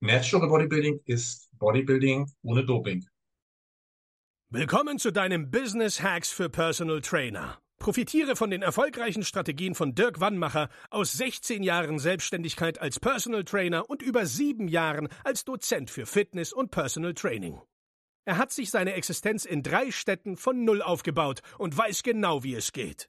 Natural Bodybuilding ist Bodybuilding ohne Doping. Willkommen zu deinem Business Hacks für Personal Trainer. Profitiere von den erfolgreichen Strategien von Dirk Wannmacher aus 16 Jahren Selbstständigkeit als Personal Trainer und über sieben Jahren als Dozent für Fitness und Personal Training. Er hat sich seine Existenz in drei Städten von Null aufgebaut und weiß genau, wie es geht.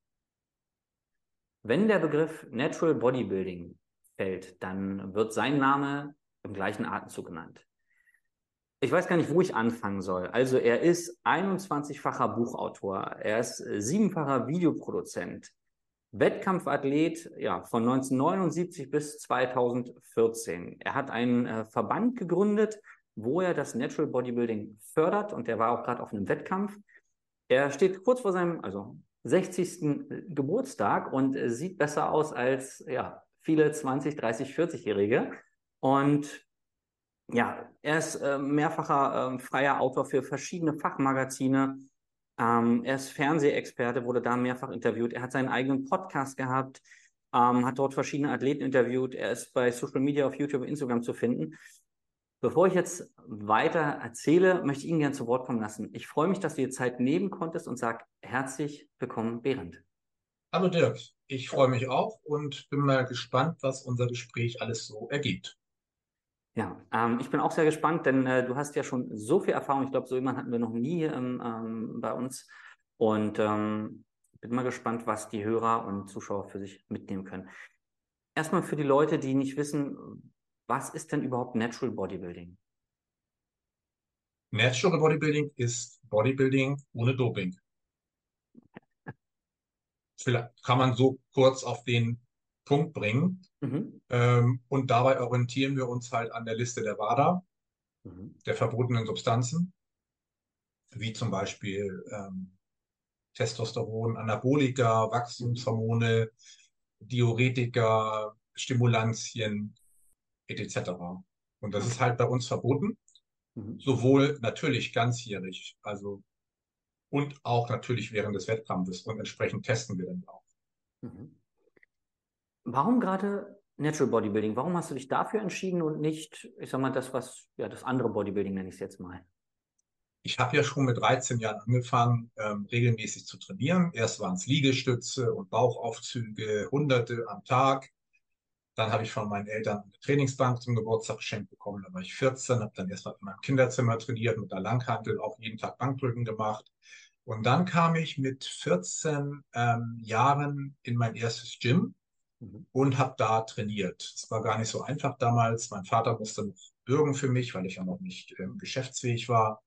Wenn der Begriff Natural Bodybuilding fällt, dann wird sein Name im gleichen Atemzug genannt. Ich weiß gar nicht, wo ich anfangen soll. Also er ist 21-facher Buchautor, er ist siebenfacher Videoproduzent, Wettkampfathlet ja, von 1979 bis 2014. Er hat einen äh, Verband gegründet, wo er das Natural Bodybuilding fördert und der war auch gerade auf einem Wettkampf. Er steht kurz vor seinem, also 60. Äh, Geburtstag und äh, sieht besser aus als ja, viele 20, 30, 40-Jährige. Und ja, er ist äh, mehrfacher äh, freier Autor für verschiedene Fachmagazine. Ähm, er ist Fernsehexperte, wurde da mehrfach interviewt. Er hat seinen eigenen Podcast gehabt, ähm, hat dort verschiedene Athleten interviewt. Er ist bei Social Media auf YouTube und Instagram zu finden. Bevor ich jetzt weiter erzähle, möchte ich Ihnen gerne zu Wort kommen lassen. Ich freue mich, dass du dir Zeit nehmen konntest und sage herzlich willkommen, Behrendt. Hallo Dirk, ich freue mich auch und bin mal gespannt, was unser Gespräch alles so ergibt. Ja, ähm, ich bin auch sehr gespannt, denn äh, du hast ja schon so viel Erfahrung. Ich glaube, so jemanden hatten wir noch nie ähm, ähm, bei uns. Und ähm, bin mal gespannt, was die Hörer und Zuschauer für sich mitnehmen können. Erstmal für die Leute, die nicht wissen, was ist denn überhaupt Natural Bodybuilding? Natural Bodybuilding ist Bodybuilding ohne Doping. Vielleicht kann man so kurz auf den Punkt bringen. Mhm. Ähm, und dabei orientieren wir uns halt an der Liste der WADA, mhm. der verbotenen Substanzen, wie zum Beispiel ähm, Testosteron, Anabolika, Wachstumshormone, Diuretika, Stimulantien, etc. Und das ist halt bei uns verboten, mhm. sowohl natürlich ganzjährig, also und auch natürlich während des Wettkampfes und entsprechend testen wir dann auch. Mhm. Warum gerade Natural Bodybuilding? Warum hast du dich dafür entschieden und nicht, ich sag mal, das, was, ja, das andere Bodybuilding nenne ich es jetzt mal? Ich habe ja schon mit 13 Jahren angefangen, ähm, regelmäßig zu trainieren. Erst waren es Liegestütze und Bauchaufzüge, Hunderte am Tag. Dann habe ich von meinen Eltern eine Trainingsbank zum Geburtstag geschenkt bekommen. Da war ich 14, habe dann erstmal in meinem Kinderzimmer trainiert, mit der Langhantel auch jeden Tag Bankdrücken gemacht. Und dann kam ich mit 14 ähm, Jahren in mein erstes Gym mhm. und habe da trainiert. Es war gar nicht so einfach damals. Mein Vater musste noch bürgen für mich, weil ich ja noch nicht ähm, geschäftsfähig war.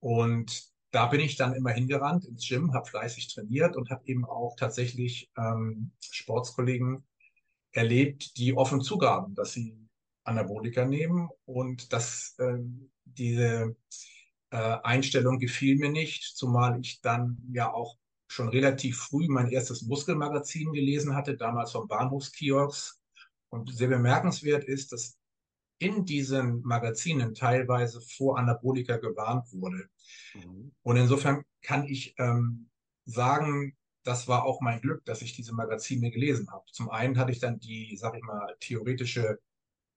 Und da bin ich dann immer hingerannt ins Gym, habe fleißig trainiert und habe eben auch tatsächlich ähm, Sportskollegen erlebt, die offen zugaben, dass sie Anabolika nehmen und dass äh, diese äh, Einstellung gefiel mir nicht, zumal ich dann ja auch schon relativ früh mein erstes Muskelmagazin gelesen hatte, damals vom Bahnhofskiosk. Und sehr bemerkenswert ist, dass in diesen Magazinen teilweise vor Anabolika gewarnt wurde. Mhm. Und insofern kann ich ähm, sagen, das war auch mein Glück, dass ich diese Magazine gelesen habe. Zum einen hatte ich dann die, sag ich mal, theoretische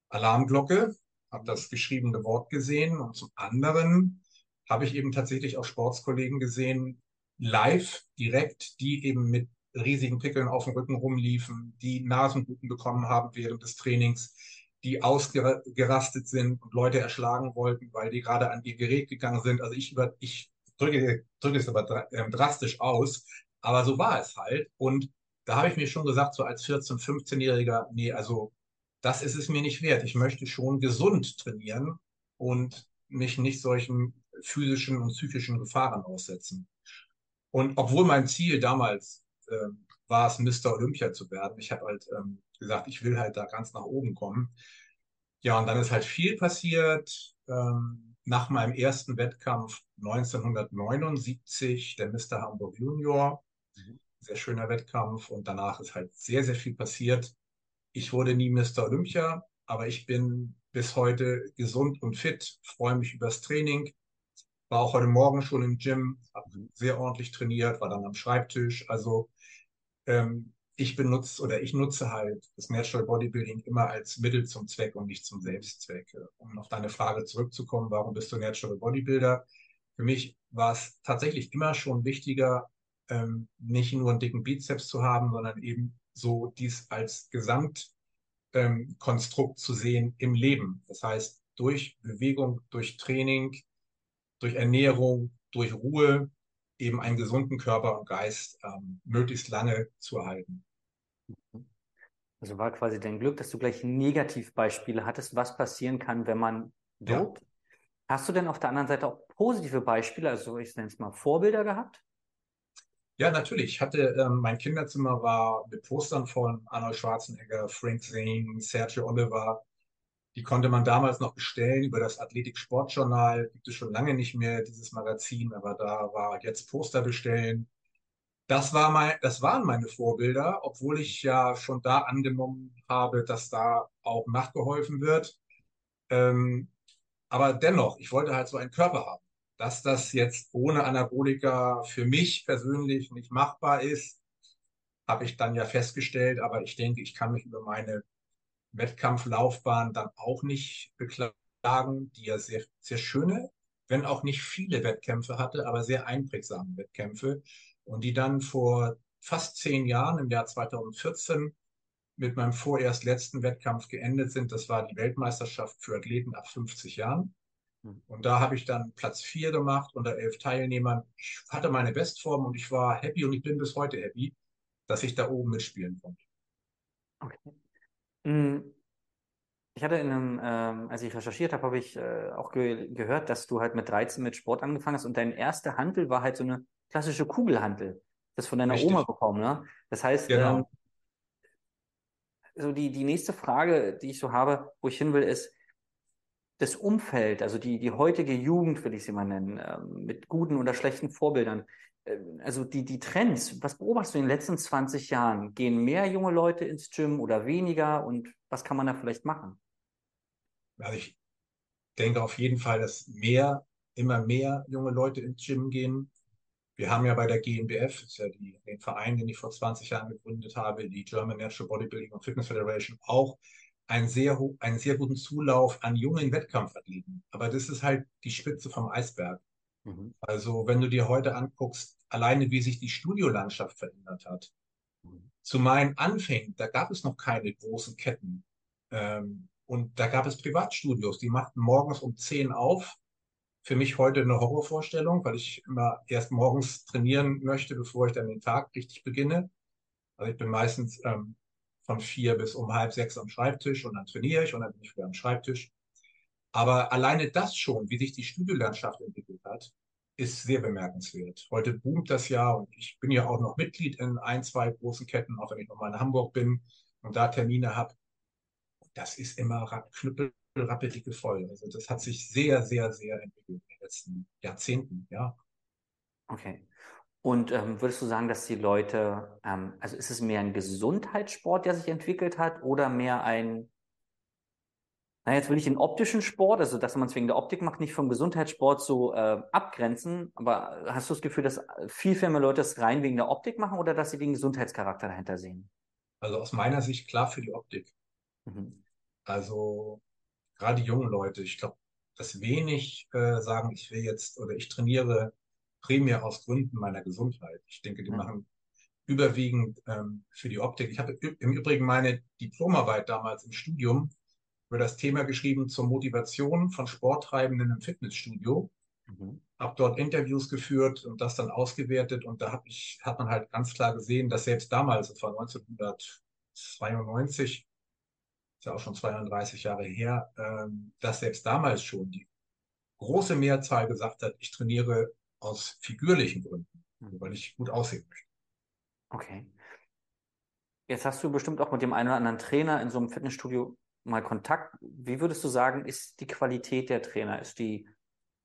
Alarmglocke, habe das geschriebene Wort gesehen und zum anderen habe ich eben tatsächlich auch Sportskollegen gesehen, live, direkt, die eben mit riesigen Pickeln auf dem Rücken rumliefen, die Nasenbluten bekommen haben während des Trainings, die ausgerastet sind und Leute erschlagen wollten, weil die gerade an ihr Gerät gegangen sind. Also ich über, ich drücke, drücke es aber ähm, drastisch aus. Aber so war es halt. Und da habe ich mir schon gesagt, so als 14-, 15-Jähriger, nee, also das ist es mir nicht wert. Ich möchte schon gesund trainieren und mich nicht solchen physischen und psychischen Gefahren aussetzen. Und obwohl mein Ziel damals äh, war es, Mr. Olympia zu werden, ich habe halt ähm, gesagt, ich will halt da ganz nach oben kommen. Ja, und dann ist halt viel passiert. Ähm, nach meinem ersten Wettkampf 1979, der Mr. Hamburg Junior. Mhm. Sehr schöner Wettkampf und danach ist halt sehr, sehr viel passiert. Ich wurde nie Mr. Olympia, aber ich bin bis heute gesund und fit, freue mich übers Training. War auch heute Morgen schon im Gym, habe mhm. sehr ordentlich trainiert, war dann am Schreibtisch. Also ähm, ich benutze oder ich nutze halt das Natural Bodybuilding immer als Mittel zum Zweck und nicht zum Selbstzweck. Um auf deine Frage zurückzukommen, warum bist du Natural Bodybuilder? Für mich war es tatsächlich immer schon wichtiger, ähm, nicht nur einen dicken Bizeps zu haben, sondern eben so dies als Gesamtkonstrukt ähm, zu sehen im Leben. Das heißt, durch Bewegung, durch Training, durch Ernährung, durch Ruhe eben einen gesunden Körper und Geist ähm, möglichst lange zu erhalten. Also war quasi dein Glück, dass du gleich Negativbeispiele hattest, was passieren kann, wenn man dopt. Ja. Hast du denn auf der anderen Seite auch positive Beispiele, also ich nenne es mal Vorbilder gehabt? Ja, natürlich. Ich hatte, ähm, mein Kinderzimmer war mit Postern von Arnold Schwarzenegger, Frank Zane, Sergio Oliver, die konnte man damals noch bestellen über das Athletik-Sportjournal. Gibt es schon lange nicht mehr, dieses Magazin, aber da war jetzt Poster bestellen. Das war mein, das waren meine Vorbilder, obwohl ich ja schon da angenommen habe, dass da auch nachgeholfen wird. Ähm, aber dennoch, ich wollte halt so einen Körper haben. Dass das jetzt ohne Anabolika für mich persönlich nicht machbar ist, habe ich dann ja festgestellt. Aber ich denke, ich kann mich über meine Wettkampflaufbahn dann auch nicht beklagen, die ja sehr, sehr schöne, wenn auch nicht viele Wettkämpfe hatte, aber sehr einprägsame Wettkämpfe und die dann vor fast zehn Jahren, im Jahr 2014, mit meinem vorerst letzten Wettkampf geendet sind. Das war die Weltmeisterschaft für Athleten ab 50 Jahren. Und da habe ich dann Platz vier gemacht unter elf Teilnehmern. Ich hatte meine Bestform und ich war happy und ich bin bis heute happy, dass ich da oben mitspielen konnte. Okay. Hm, ich hatte in einem, ähm, als ich recherchiert habe, habe ich äh, auch ge gehört, dass du halt mit 13 mit Sport angefangen hast und dein erster Handel war halt so eine klassische Kugelhantel. Das von deiner Richtig. Oma bekommen, ne? Das heißt, genau. ähm, so die, die nächste Frage, die ich so habe, wo ich hin will, ist, das Umfeld, also die, die heutige Jugend, will ich sie mal nennen, ähm, mit guten oder schlechten Vorbildern, ähm, also die, die Trends, was beobachtest du in den letzten 20 Jahren? Gehen mehr junge Leute ins Gym oder weniger und was kann man da vielleicht machen? Also ich denke auf jeden Fall, dass mehr, immer mehr junge Leute ins Gym gehen. Wir haben ja bei der GmbF, ist ja die, den Verein, den ich vor 20 Jahren gegründet habe, die German Natural Bodybuilding and Fitness Federation, auch einen sehr, einen sehr guten Zulauf an jungen Wettkampfathleten. Aber das ist halt die Spitze vom Eisberg. Mhm. Also wenn du dir heute anguckst, alleine wie sich die Studiolandschaft verändert hat. Mhm. Zu meinen Anfängen, da gab es noch keine großen Ketten. Ähm, und da gab es Privatstudios, die machten morgens um 10 auf. Für mich heute eine Horrorvorstellung, weil ich immer erst morgens trainieren möchte, bevor ich dann den Tag richtig beginne. Also ich bin meistens ähm, von vier bis um halb sechs am Schreibtisch und dann trainiere ich und dann bin ich wieder am Schreibtisch. Aber alleine das schon, wie sich die Studiolandschaft entwickelt hat, ist sehr bemerkenswert. Heute boomt das ja und ich bin ja auch noch Mitglied in ein, zwei großen Ketten, auch wenn ich nochmal in Hamburg bin und da Termine habe. Das ist immer knüppelrappeldicke voll. Also das hat sich sehr, sehr, sehr entwickelt in den letzten Jahrzehnten, ja. Okay. Und ähm, würdest du sagen, dass die Leute, ähm, also ist es mehr ein Gesundheitssport, der sich entwickelt hat, oder mehr ein na, jetzt will ich den optischen Sport, also dass man es wegen der Optik macht, nicht vom Gesundheitssport so äh, abgrenzen. Aber hast du das Gefühl, dass viel, viel mehr Leute es rein wegen der Optik machen oder dass sie wegen Gesundheitscharakter dahinter sehen? Also aus meiner Sicht klar für die Optik. Mhm. Also gerade die jungen Leute, ich glaube, dass wenig äh, sagen, ich will jetzt oder ich trainiere primär aus Gründen meiner Gesundheit. Ich denke, die machen überwiegend ähm, für die Optik. Ich habe im Übrigen meine Diplomarbeit damals im Studium über das Thema geschrieben zur Motivation von Sporttreibenden im Fitnessstudio. Mhm. Habe dort Interviews geführt und das dann ausgewertet und da hab ich, hat man halt ganz klar gesehen, dass selbst damals, das war 1992, ist ja auch schon 32 Jahre her, ähm, dass selbst damals schon die große Mehrzahl gesagt hat, ich trainiere aus figürlichen Gründen, mhm. weil ich gut aussehen möchte. Okay. Jetzt hast du bestimmt auch mit dem einen oder anderen Trainer in so einem Fitnessstudio mal Kontakt. Wie würdest du sagen, ist die Qualität der Trainer? Ist die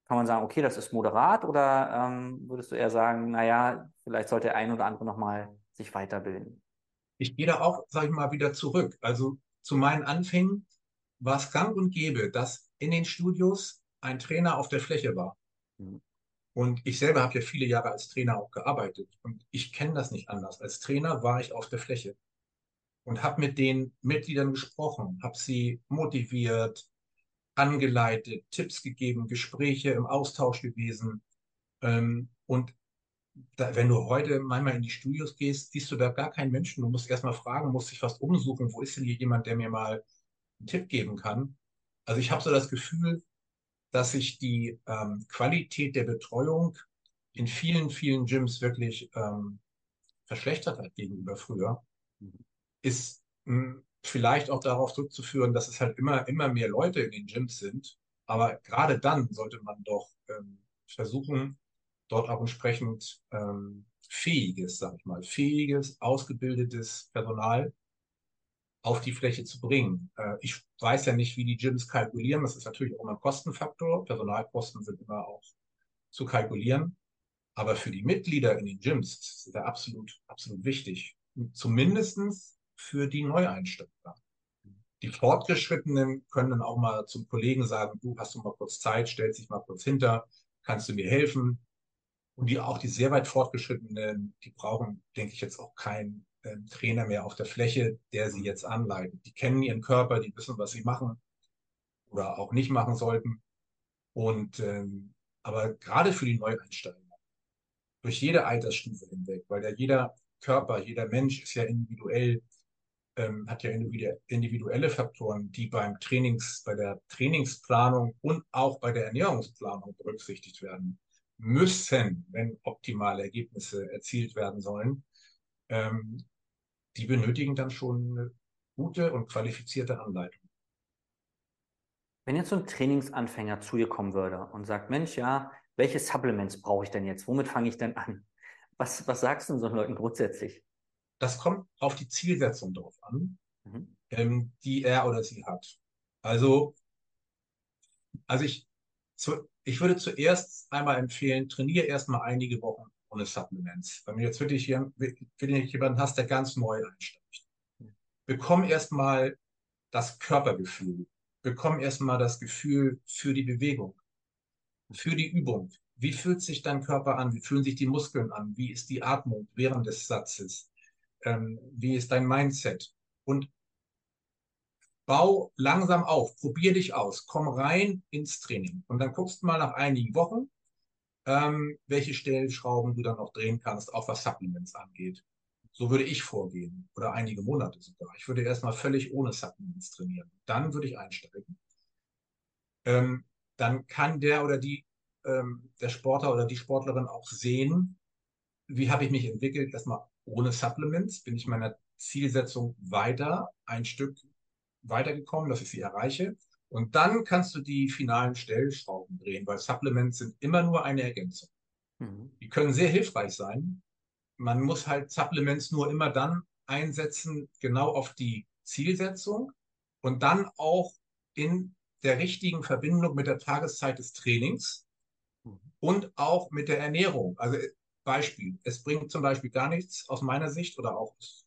kann man sagen, okay, das ist moderat oder ähm, würdest du eher sagen, naja, vielleicht sollte der ein oder andere nochmal sich weiterbilden? Ich gehe da auch, sage ich mal, wieder zurück. Also zu meinen Anfängen war es gang und gäbe, dass in den Studios ein Trainer auf der Fläche war. Mhm. Und ich selber habe ja viele Jahre als Trainer auch gearbeitet. Und ich kenne das nicht anders. Als Trainer war ich auf der Fläche und habe mit den Mitgliedern gesprochen, habe sie motiviert, angeleitet, Tipps gegeben, Gespräche im Austausch gewesen. Ähm, und da, wenn du heute manchmal in die Studios gehst, siehst du da gar keinen Menschen. Du musst erstmal fragen, musst dich fast umsuchen, wo ist denn hier jemand, der mir mal einen Tipp geben kann. Also ich habe so das Gefühl, dass sich die ähm, Qualität der Betreuung in vielen, vielen Gyms wirklich ähm, verschlechtert hat gegenüber früher. Mhm. Ist mh, hm, vielleicht auch darauf zurückzuführen, dass es halt immer, immer mehr Leute in den Gyms sind. Aber gerade dann sollte man doch ähm, versuchen, dort auch entsprechend ähm, fähiges, sag ich mal, fähiges, ausgebildetes Personal auf die Fläche zu bringen. Äh, ich weiß ja nicht, wie die Gyms kalkulieren. Das ist natürlich auch immer ein Kostenfaktor. Personalkosten sind immer auch zu kalkulieren. Aber für die Mitglieder in den Gyms ist das absolut, absolut wichtig. Zumindestens für die Neueinsteiger. Die Fortgeschrittenen können dann auch mal zum Kollegen sagen, du hast du mal kurz Zeit, stellst dich mal kurz hinter, kannst du mir helfen? Und die auch die sehr weit Fortgeschrittenen, die brauchen, denke ich, jetzt auch keinen äh, Trainer mehr auf der Fläche, der sie jetzt anleitet. Die kennen ihren Körper, die wissen, was sie machen oder auch nicht machen sollten. Und ähm, aber gerade für die Neueinsteiger, durch jede Altersstufe hinweg, weil ja jeder Körper, jeder Mensch ist ja individuell ähm, hat ja individuelle Faktoren, die beim Trainings, bei der Trainingsplanung und auch bei der Ernährungsplanung berücksichtigt werden müssen, wenn optimale Ergebnisse erzielt werden sollen. Ähm, die benötigen dann schon eine gute und qualifizierte Anleitung. Wenn jetzt so ein Trainingsanfänger zu dir kommen würde und sagt, Mensch, ja, welche Supplements brauche ich denn jetzt? Womit fange ich denn an? Was, was sagst du so Leuten grundsätzlich? Das kommt auf die Zielsetzung drauf an, mhm. ähm, die er oder sie hat. Also, also ich, zu, ich würde zuerst einmal empfehlen, trainiere erstmal einige Wochen ohne Supplements. Wenn du jetzt wirklich hier, jemanden hast, der ganz neu einsteigt, bekomm erstmal das Körpergefühl, bekomm erstmal das Gefühl für die Bewegung, für die Übung. Wie fühlt sich dein Körper an? Wie fühlen sich die Muskeln an? Wie ist die Atmung während des Satzes? ähm, wie ist dein Mindset? Und bau langsam auf, probier dich aus, komm rein ins Training und dann guckst du mal nach einigen Wochen, ähm, welche Stellschrauben du dann noch drehen kannst, auch was Supplements angeht. So würde ich vorgehen oder einige Monate sogar. Ich würde erstmal völlig ohne Supplements trainieren. Dann würde ich einsteigen. Ähm, dann kann der oder die, ähm, der Sportler oder die Sportlerin auch sehen, wie habe ich mich entwickelt, erstmal ohne Supplements bin ich meiner Zielsetzung weiter, ein Stück weitergekommen, dass ich sie erreiche. Und dann kannst du die finalen Stellschrauben drehen, weil Supplements sind immer nur eine Ergänzung. Mhm. Die können sehr hilfreich sein. Man muss halt Supplements nur immer dann einsetzen, genau auf die Zielsetzung und dann auch in der richtigen Verbindung mit der Tageszeit des Trainings mhm. und auch mit der Ernährung. Also Beispiel. Es bringt zum Beispiel gar nichts aus meiner Sicht oder auch aus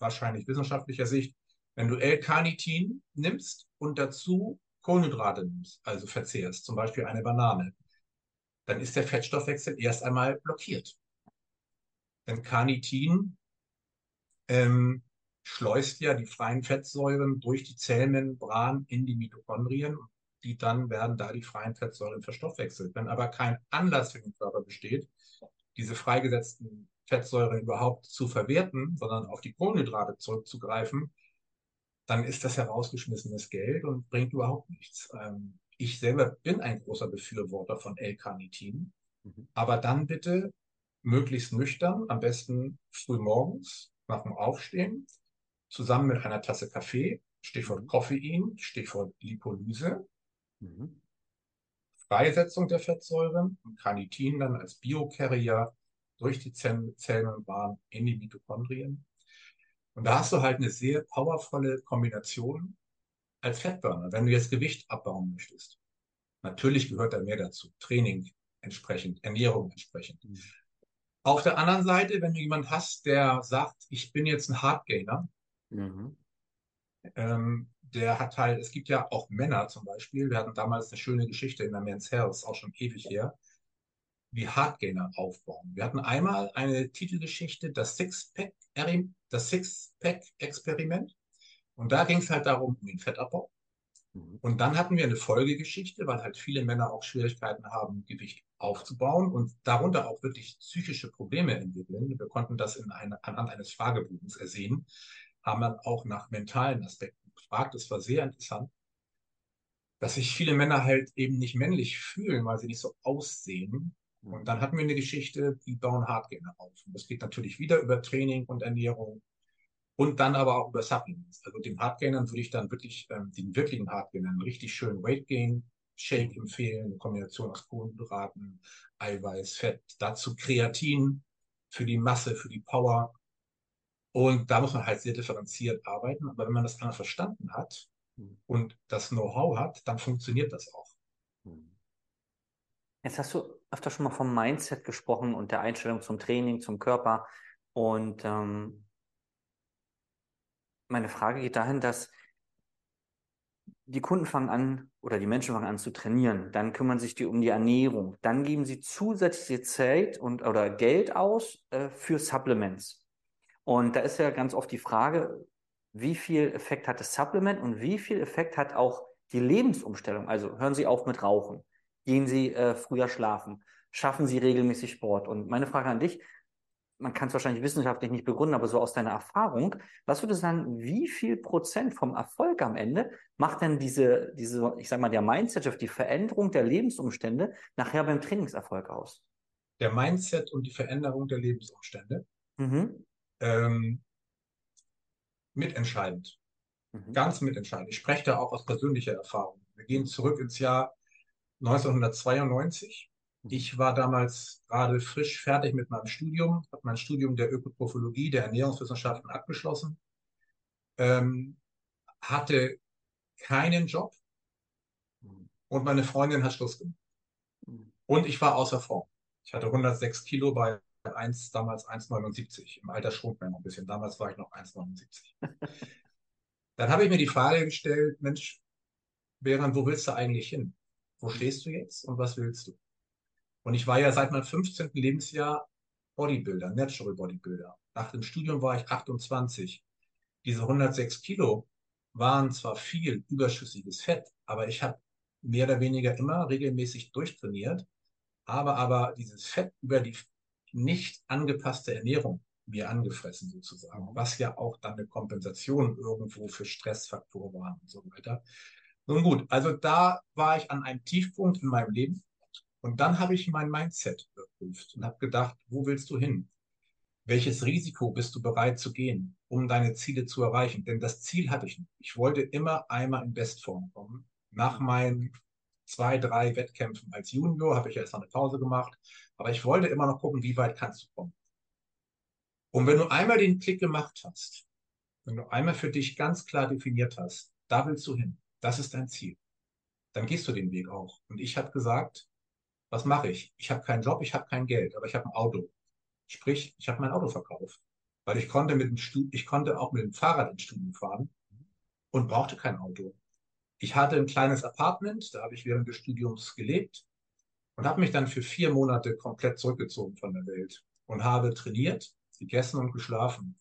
wahrscheinlich wissenschaftlicher Sicht, wenn du L-Carnitin nimmst und dazu Kohlenhydrate nimmst, also verzehrst, zum Beispiel eine Banane, dann ist der Fettstoffwechsel erst einmal blockiert. Denn Carnitin ähm, schleust ja die freien Fettsäuren durch die Zellmembran in die Mitochondrien, die dann werden da die freien Fettsäuren verstoffwechselt. Wenn aber kein Anlass für den Körper besteht, diese freigesetzten Fettsäuren überhaupt zu verwerten, sondern auf die Kohlenhydrate zurückzugreifen, dann ist das herausgeschmissenes Geld und bringt überhaupt nichts. Ähm, ich selber bin ein großer Befürworter von L-Carnitin, mhm. aber dann bitte möglichst nüchtern, am besten früh morgens nach dem Aufstehen, zusammen mit einer Tasse Kaffee, Stichwort mhm. Koffein, Stichwort Lipolyse. Mhm. Freisetzung der Fettsäuren und Carnitin dann als Biocarrier durch die Zellmembran in die Mitochondrien. Und da hast du halt eine sehr powervolle Kombination als Fettburner, wenn du jetzt Gewicht abbauen möchtest. Natürlich gehört da mehr dazu. Training entsprechend, Ernährung entsprechend. Mhm. Auf der anderen Seite, wenn du jemand hast, der sagt, ich bin jetzt ein Hardgainer, mhm. ähm, der hat halt, es gibt ja auch Männer zum Beispiel, wir hatten damals eine schöne Geschichte in der Men's Health, auch schon ewig her, wie Hardgainer aufbauen. Wir hatten einmal eine Titelgeschichte, das Six-Pack, das Six-Pack-Experiment. Und da ging es halt darum, um den Fettabbau. Mhm. Und dann hatten wir eine Folgegeschichte, weil halt viele Männer auch Schwierigkeiten haben, Gewicht aufzubauen und darunter auch wirklich psychische Probleme entwickeln. Wir konnten das in eine, anhand eines Fragebogens ersehen, haben dann auch nach mentalen Aspekten gefragt. Das war sehr interessant, dass sich viele Männer halt eben nicht männlich fühlen, weil sie nicht so aussehen. Und dann hatten wir eine Geschichte, die bauen Hardgainer auf. Und das geht natürlich wieder über Training und Ernährung und dann aber auch über Supplements. Also den Hardgainern würde ich dann wirklich, ähm, den wirklichen Hardgainern, richtig schön Weight Gain Shake empfehlen, eine Kombination aus Kohlenhydraten, Eiweiß, Fett, dazu Kreatin für die Masse, für die Power. Und da muss man halt sehr differenziert arbeiten. Aber wenn man das einmal verstanden hat hm. und das Know-how hat, dann funktioniert das auch. Hm. Jetzt hast du öfter schon mal vom Mindset gesprochen und der Einstellung zum Training, zum Körper. Und ähm, meine Frage geht dahin, dass die Kunden fangen an oder die Menschen fangen an zu trainieren, dann kümmern sich die um die Ernährung, dann geben sie zusätzliche Zeit und oder Geld aus äh, für Supplements. Und da ist ja ganz oft die Frage, wie viel Effekt hat das Supplement und wie viel Effekt hat auch die Lebensumstellung? Also hören Sie auf mit Rauchen, gehen Sie äh, früher schlafen, schaffen Sie regelmäßig Sport. Und meine Frage an dich, man kann es wahrscheinlich wissenschaftlich nicht begründen, aber so aus deiner Erfahrung, was würdest du sagen, wie viel Prozent vom Erfolg am Ende macht denn diese, diese, ich sag mal, der Mindset, die Veränderung der Lebensumstände nachher beim Trainingserfolg aus? Der Mindset und die Veränderung der Lebensumstände. Mhm. Ähm, mitentscheidend. Mhm. Ganz mitentscheidend. Ich spreche da auch aus persönlicher Erfahrung. Wir gehen zurück ins Jahr 1992. Ich war damals gerade frisch fertig mit meinem Studium, habe mein Studium der Ökotrophologie, der Ernährungswissenschaften abgeschlossen, ähm, hatte keinen Job und meine Freundin hat Schluss gemacht. Und ich war außer Form. Ich hatte 106 Kilo bei 1, damals 1,79. Im Alter schrumpft mir noch ein bisschen. Damals war ich noch 1,79. Dann habe ich mir die Frage gestellt, Mensch, Beran, wo willst du eigentlich hin? Wo stehst du jetzt und was willst du? Und ich war ja seit meinem 15. Lebensjahr Bodybuilder, Natural Bodybuilder. Nach dem Studium war ich 28. Diese 106 Kilo waren zwar viel überschüssiges Fett, aber ich habe mehr oder weniger immer regelmäßig durchtrainiert, habe aber dieses Fett über die nicht angepasste Ernährung mir angefressen sozusagen, was ja auch dann eine Kompensation irgendwo für Stressfaktoren war und so weiter. Nun gut, also da war ich an einem Tiefpunkt in meinem Leben und dann habe ich mein Mindset überprüft und habe gedacht, wo willst du hin? Welches Risiko bist du bereit zu gehen, um deine Ziele zu erreichen? Denn das Ziel hatte ich nicht. Ich wollte immer einmal in Bestform kommen. Nach meinen zwei, drei Wettkämpfen als Junior habe ich erst eine Pause gemacht, aber ich wollte immer noch gucken, wie weit kannst du kommen. Und wenn du einmal den Klick gemacht hast, wenn du einmal für dich ganz klar definiert hast, da willst du hin, das ist dein Ziel, dann gehst du den Weg auch. Und ich habe gesagt, was mache ich? Ich habe keinen Job, ich habe kein Geld, aber ich habe ein Auto. Sprich, ich habe mein Auto verkauft, weil ich konnte mit dem Studio, ich konnte auch mit dem Fahrrad ins Studio fahren und brauchte kein Auto. Ich hatte ein kleines Apartment, da habe ich während des Studiums gelebt und habe mich dann für vier Monate komplett zurückgezogen von der Welt und habe trainiert, gegessen und geschlafen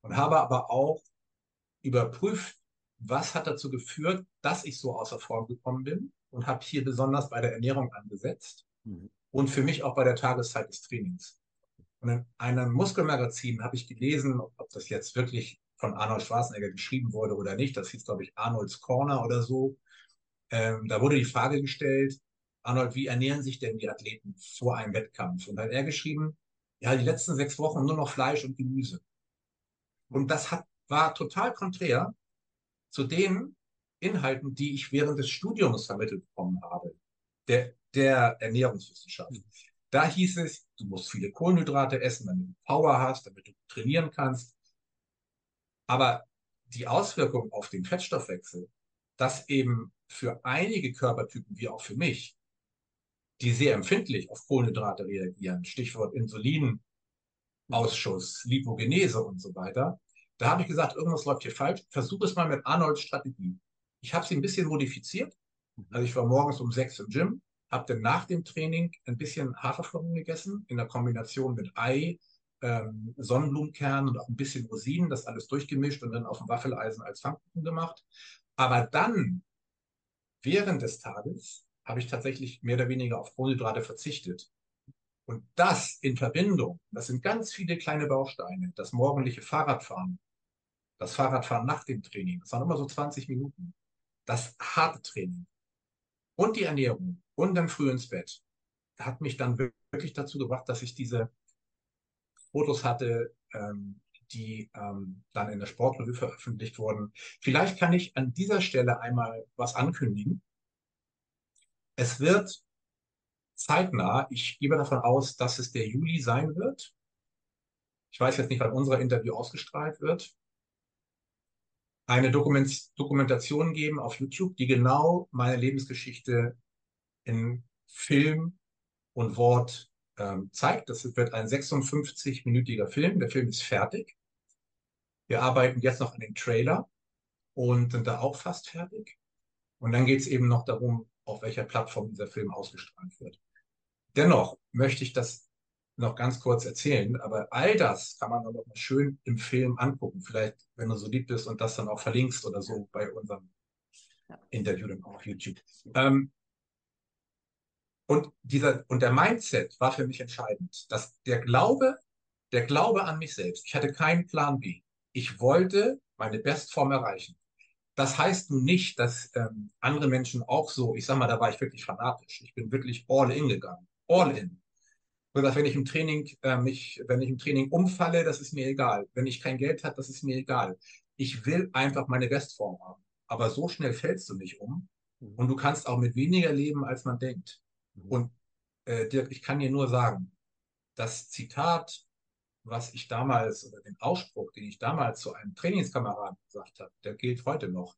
und habe aber auch überprüft, was hat dazu geführt, dass ich so außer Form gekommen bin und habe hier besonders bei der Ernährung angesetzt Mhm. Und für mich auch bei der Tageszeit des Trainings. Und in einem Muskelmagazin habe ich gelesen, ob das jetzt wirklich von Arnold Schwarzenegger geschrieben wurde oder nicht. Das hieß, glaube ich, Arnolds Corner oder so. Ähm, da wurde die Frage gestellt, Arnold, wie ernähren sich denn die Athleten vor einem Wettkampf? Und dann hat er geschrieben, ja, die letzten sechs Wochen nur noch Fleisch und Gemüse. Und das hat, war total konträr zu den Inhalten, die ich während des Studiums vermittelt bekommen habe. Der der Ernährungswissenschaft. Da hieß es, du musst viele Kohlenhydrate essen, damit du Power hast, damit du trainieren kannst. Aber die Auswirkung auf den Fettstoffwechsel, dass eben für einige Körpertypen, wie auch für mich, die sehr empfindlich auf Kohlenhydrate reagieren, Stichwort Insulinausschuss, Lipogenese und so weiter, da habe ich gesagt, irgendwas läuft hier falsch. Versuche es mal mit Arnolds Strategie. Ich habe sie ein bisschen modifiziert. Also ich war morgens um sechs im Gym, habe dann nach dem Training ein bisschen Haferflocken gegessen in der Kombination mit Ei, ähm, Sonnenblumenkern und auch ein bisschen Rosinen, das alles durchgemischt und dann auf dem Waffeleisen als Pfannkuchen gemacht. Aber dann, während des Tages, habe ich tatsächlich mehr oder weniger auf Kohlenhydrate verzichtet. Und das in Verbindung, das sind ganz viele kleine Bausteine, das morgendliche Fahrradfahren, das Fahrradfahren nach dem Training, das waren immer so 20 Minuten, das harte Training und die Ernährung und dann früh ins Bett, hat mich dann wirklich dazu gebracht, dass ich diese Fotos hatte, ähm, die ähm, dann in der Sportrevue veröffentlicht wurden. Vielleicht kann ich an dieser Stelle einmal was ankündigen. Es wird zeitnah, ich gebe davon aus, dass es der Juli sein wird. Ich weiß jetzt nicht, wann unser Interview ausgestrahlt wird. Eine Dokument Dokumentation geben auf YouTube, die genau meine Lebensgeschichte in Film und Wort ähm, zeigt. Das wird ein 56-minütiger Film. Der Film ist fertig. Wir arbeiten jetzt noch an dem Trailer und sind da auch fast fertig. Und dann geht es eben noch darum, auf welcher Plattform dieser Film ausgestrahlt wird. Dennoch möchte ich das noch ganz kurz erzählen, aber all das kann man dann noch mal schön im Film angucken. Vielleicht, wenn du so lieb bist und das dann auch verlinkst oder so bei unserem Interview dann auf YouTube. Ähm, und dieser, und der Mindset war für mich entscheidend, dass der Glaube, der Glaube an mich selbst. Ich hatte keinen Plan B. Ich wollte meine Bestform erreichen. Das heißt nun nicht, dass ähm, andere Menschen auch so, ich sag mal, da war ich wirklich fanatisch. Ich bin wirklich all in gegangen. All in. Gesagt, wenn ich im Training äh, mich, wenn ich im Training umfalle, das ist mir egal. Wenn ich kein Geld habe, das ist mir egal. Ich will einfach meine Bestform haben. Aber so schnell fällst du nicht um. Mhm. Und du kannst auch mit weniger leben, als man denkt. Mhm. Und äh, Dirk, ich kann dir nur sagen, das Zitat, was ich damals, oder den Ausspruch, den ich damals zu einem Trainingskameraden gesagt habe, der gilt heute noch.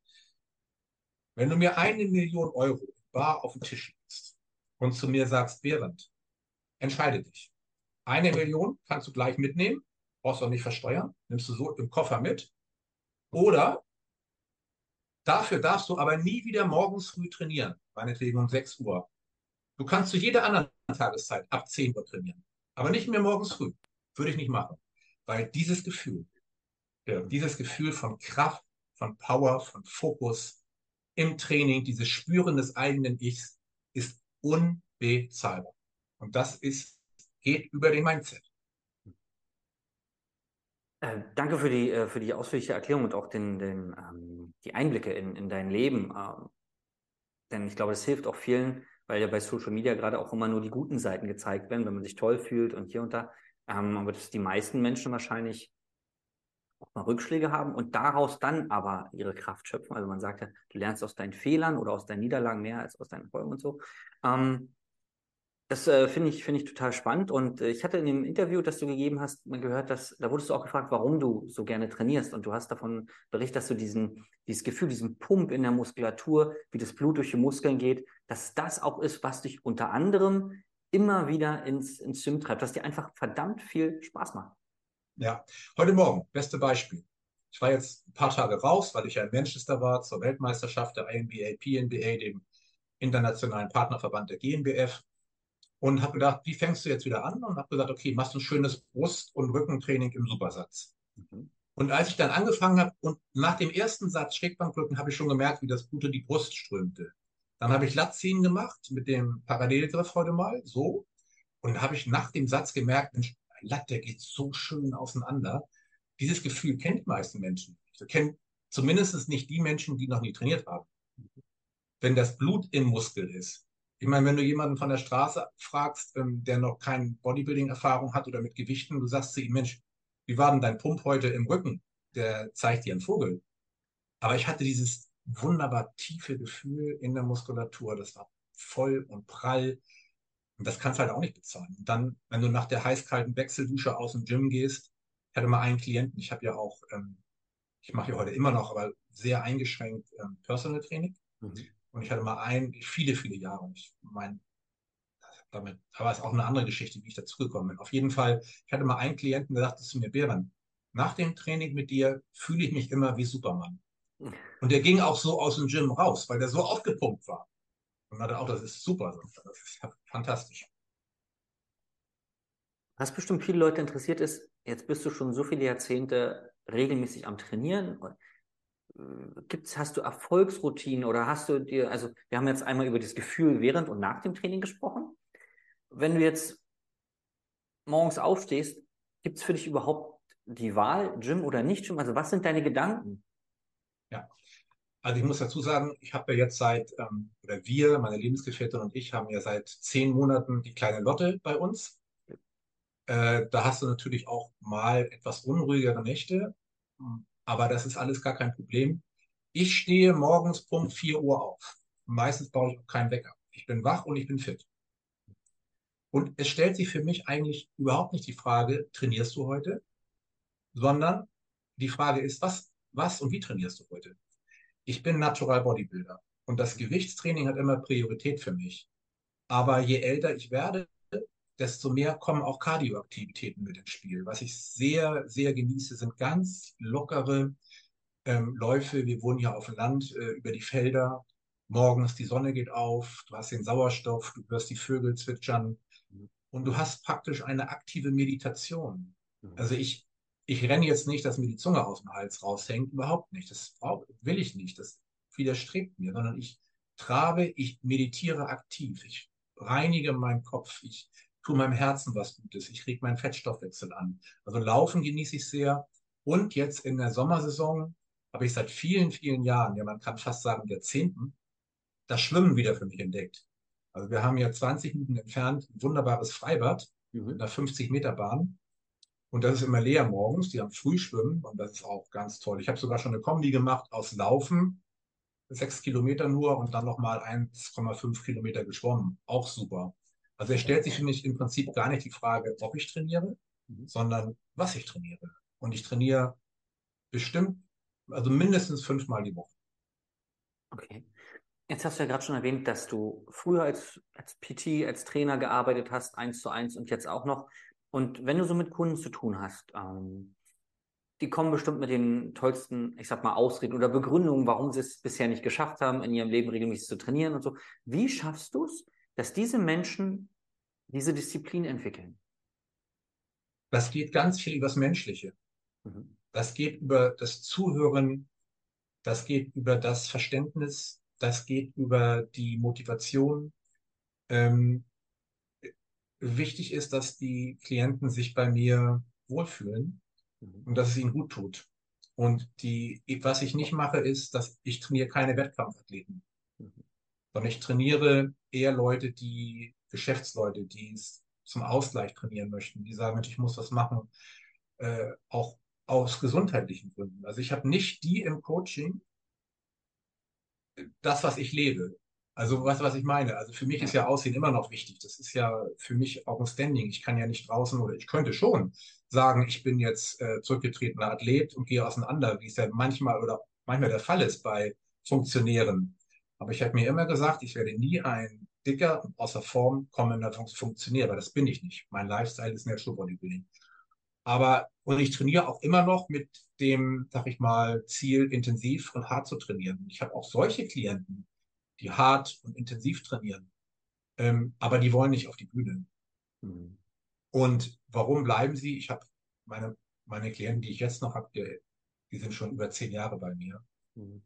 Wenn du mir eine Million Euro bar auf den Tisch legst und zu mir sagst, Behrend, entscheide dich. Eine Million kannst du gleich mitnehmen, brauchst du auch nicht versteuern, nimmst du so im Koffer mit. Oder dafür darfst du aber nie wieder morgens früh trainieren, meinetwegen um 6 Uhr. Du kannst zu jeder anderen Tageszeit ab 10 Uhr trainieren, aber nicht mehr morgens früh. Würde ich nicht machen. Weil dieses Gefühl, ja, dieses Gefühl von Kraft, von Power, von Fokus im Training, dieses Spüren des eigenen Ichs ist unbezahlbar. Und das ist, geht über den Mindset. Äh, danke für die, äh, für die ausführliche Erklärung und auch den, den, ähm, die Einblicke in, in dein Leben. Ähm, denn ich glaube, das hilft auch vielen, weil ja bei Social Media gerade auch immer nur die guten Seiten gezeigt werden, wenn man sich toll fühlt und hier und da. Ähm, aber dass die meisten Menschen wahrscheinlich auch mal Rückschläge haben und daraus dann aber ihre Kraft schöpfen. Also man sagt ja, du lernst aus deinen Fehlern oder aus deinen Niederlagen mehr als aus deinen Erfolgen und so. Ähm, das äh, finde ich, find ich total spannend. Und äh, ich hatte in dem Interview, das du gegeben hast, gehört, dass da wurdest du auch gefragt, warum du so gerne trainierst. Und du hast davon berichtet, dass du diesen, dieses Gefühl, diesen Pump in der Muskulatur, wie das Blut durch die Muskeln geht, dass das auch ist, was dich unter anderem immer wieder ins, ins Gym treibt, dass dir einfach verdammt viel Spaß macht. Ja, heute Morgen, beste Beispiel. Ich war jetzt ein paar Tage raus, weil ich ja in Manchester war, zur Weltmeisterschaft der INBA, PNBA, dem internationalen Partnerverband der GmbF und habe gedacht, wie fängst du jetzt wieder an? Und habe gesagt, okay, machst du ein schönes Brust- und Rückentraining im Supersatz. Mhm. Und als ich dann angefangen habe und nach dem ersten Satz Schrägbankdrücken habe ich schon gemerkt, wie das Blut in die Brust strömte. Dann habe ich Latziehen gemacht mit dem Parallelgriff heute mal, so. Und habe ich nach dem Satz gemerkt, Mensch, Latt, der geht so schön auseinander. Dieses Gefühl kennt die meisten Menschen nicht. Kennen zumindest nicht die Menschen, die noch nie trainiert haben. Wenn das Blut im Muskel ist, ich meine, wenn du jemanden von der Straße fragst, ähm, der noch keine Bodybuilding-Erfahrung hat oder mit Gewichten, du sagst zu ihm, Mensch, wie war denn dein Pump heute im Rücken? Der zeigt dir einen Vogel. Aber ich hatte dieses wunderbar tiefe Gefühl in der Muskulatur. Das war voll und prall. Und das kannst du halt auch nicht bezahlen. Und dann, wenn du nach der heiß-kalten Wechseldusche aus dem Gym gehst, ich hatte mal einen Klienten, ich habe ja auch ähm, ich mache ja heute immer noch, aber sehr eingeschränkt ähm, Personal Training. Mhm. Und ich hatte mal ein, viele, viele Jahre. Ich meine, damit, aber es ist auch eine andere Geschichte, wie ich dazugekommen bin. Auf jeden Fall, ich hatte mal einen Klienten, der sagte zu mir, Bären, nach dem Training mit dir fühle ich mich immer wie Superman. Und der ging auch so aus dem Gym raus, weil der so aufgepumpt war. Und hatte auch, das ist super, das ist fantastisch. Was bestimmt viele Leute interessiert ist, jetzt bist du schon so viele Jahrzehnte regelmäßig am Trainieren. Äh, gibt's, hast du Erfolgsroutinen oder hast du dir, also wir haben jetzt einmal über das Gefühl während und nach dem Training gesprochen. Wenn du jetzt morgens aufstehst, gibt es für dich überhaupt die Wahl, Gym oder nicht Gym? Also was sind deine Gedanken? Ja, also ich muss dazu sagen, ich habe ja jetzt seit, ähm, oder wir, meine Lebensgefährtin und ich, haben ja seit zehn Monaten die kleine Lotte bei uns. Äh, da hast du natürlich auch mal etwas unruhigere Nächte, aber das ist alles gar kein Problem. Ich stehe morgens Punkt 4 Uhr auf. Meistens brauche ich auch keinen Wecker. Ich bin wach und ich bin fit. Und es stellt sich für mich eigentlich überhaupt nicht die Frage, trainierst du heute? Sondern die Frage ist, was, was und wie trainierst du heute? Ich bin Natural Bodybuilder und das Gewichtstraining hat immer Priorität für mich. Aber je älter ich werde, desto mehr kommen auch Kardioaktivitäten mit ins Spiel. Was ich sehr, sehr genieße, sind ganz lockere ähm, Läufe. Wir wohnen hier auf dem Land äh, über die Felder. Morgens die Sonne geht auf, du hast den Sauerstoff, du hörst die Vögel zwitschern und du hast praktisch eine aktive Meditation. Mhm. Also ich, ich renne jetzt nicht, dass mir die Zunge aus dem Hals raushängt, überhaupt nicht. Das will ich nicht. Das widerstrebt mir, sondern ich trabe, ich meditiere aktiv. Ich reinige meinen Kopf. Ich tue meinem Herzen was Gutes, ich reg meinen Fettstoffwechsel an. Also Laufen genieße ich sehr. Und jetzt in der Sommersaison habe ich seit vielen, vielen Jahren, ja man kann fast sagen Jahrzehnten, das Schwimmen wieder für mich entdeckt. Also wir haben ja 20 Minuten entfernt ein wunderbares Freibad mhm. mit einer 50 Meter Bahn. Und das ist immer leer morgens. Die haben Frühschwimmen und das ist auch ganz toll. Ich habe sogar schon eine Kombi gemacht aus Laufen, sechs Kilometer nur und dann nochmal 1,5 Kilometer geschwommen. Auch super. Also es stellt sich für mich im Prinzip gar nicht die Frage, ob ich trainiere, mhm. sondern was ich trainiere. Und ich trainiere bestimmt, also mindestens fünfmal die Woche. Okay. Jetzt hast du ja gerade schon erwähnt, dass du früher als, als PT, als Trainer gearbeitet hast, eins zu eins und jetzt auch noch. Und wenn du so mit Kunden zu tun hast, ähm, die kommen bestimmt mit den tollsten, ich sag mal, Ausreden oder Begründungen, warum sie es bisher nicht geschafft haben, in ihrem Leben regelmäßig zu trainieren und so. Wie schaffst du es, dass diese Menschen diese Disziplin entwickeln? Das geht ganz viel über das Menschliche. Mhm. Das geht über das Zuhören, das geht über das Verständnis, das geht über die Motivation. Ähm, wichtig ist, dass die Klienten sich bei mir wohlfühlen mhm. und dass es ihnen gut tut. Und die, was ich nicht mache, ist, dass ich trainiere keine Wettkampfathleten, mhm. sondern ich trainiere eher Leute, die Geschäftsleute, die es zum Ausgleich trainieren möchten, die sagen, ich muss was machen, äh, auch aus gesundheitlichen Gründen. Also ich habe nicht die im Coaching, das, was ich lebe. Also was, was ich meine. Also für mich ist ja Aussehen immer noch wichtig. Das ist ja für mich auch ein Standing. Ich kann ja nicht draußen oder ich könnte schon sagen, ich bin jetzt äh, zurückgetretener Athlet und gehe auseinander, wie es ja manchmal oder manchmal der Fall ist bei Funktionären. Aber ich habe mir immer gesagt, ich werde nie ein dicker und außer Form kommender weil das bin ich nicht. Mein Lifestyle ist Natural Bodybuilding. Aber, und ich trainiere auch immer noch mit dem, sag ich mal, Ziel, intensiv und hart zu trainieren. Ich habe auch solche Klienten, die hart und intensiv trainieren, ähm, aber die wollen nicht auf die Bühne. Mhm. Und warum bleiben sie? Ich habe meine, meine Klienten, die ich jetzt noch habe, die, die, sind schon über zehn Jahre bei mir. Mhm.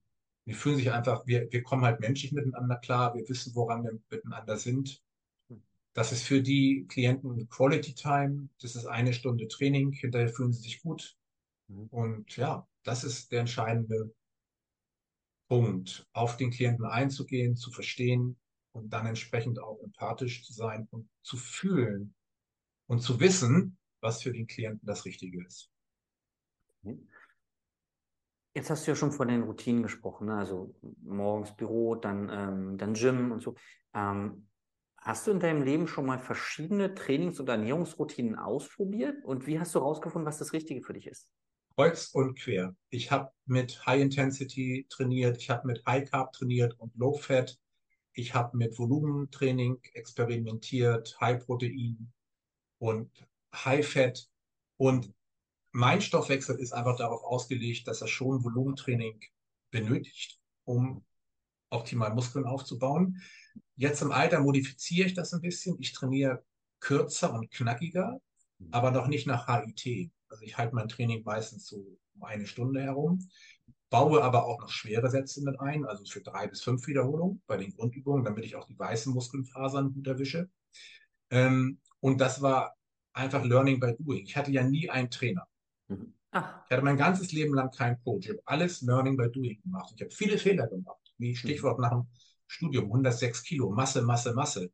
Die fühlen sich einfach, wir, wir kommen halt menschlich miteinander klar, wir wissen, woran wir miteinander sind. Das ist für die Klienten Quality Time, das ist eine Stunde Training, hinterher fühlen sie sich gut. Mhm. Und ja, das ist der entscheidende Punkt, auf den Klienten einzugehen, zu verstehen und dann entsprechend auch empathisch zu sein und zu fühlen und zu wissen, was für den Klienten das Richtige ist. Jetzt hast du ja schon von den Routinen gesprochen, ne? also morgens Büro, dann, ähm, dann Gym und so. Ähm, hast du in deinem Leben schon mal verschiedene Trainings- und Ernährungsroutinen ausprobiert? Und wie hast du herausgefunden, was das Richtige für dich ist? kreuz und quer. Ich habe mit High Intensity trainiert, ich habe mit High Carb trainiert und Low Fat. Ich habe mit Volumentraining experimentiert, High Protein und High Fat. Und mein Stoffwechsel ist einfach darauf ausgelegt, dass er schon Volumentraining benötigt, um optimal Muskeln aufzubauen. Jetzt im Alter modifiziere ich das ein bisschen. Ich trainiere kürzer und knackiger, aber noch nicht nach HIT. Also ich halte mein Training meistens so um eine Stunde herum, baue aber auch noch schwere Sätze mit ein, also für drei bis fünf Wiederholungen bei den Grundübungen, damit ich auch die weißen Muskelfasern gut erwische. Ähm, und das war einfach Learning by Doing. Ich hatte ja nie einen Trainer. Mhm. Ich hatte mein ganzes Leben lang keinen Coach. Ich habe alles Learning by Doing gemacht. Ich habe viele Fehler gemacht, wie Stichwort nach dem Studium, 106 Kilo, Masse, Masse, Masse.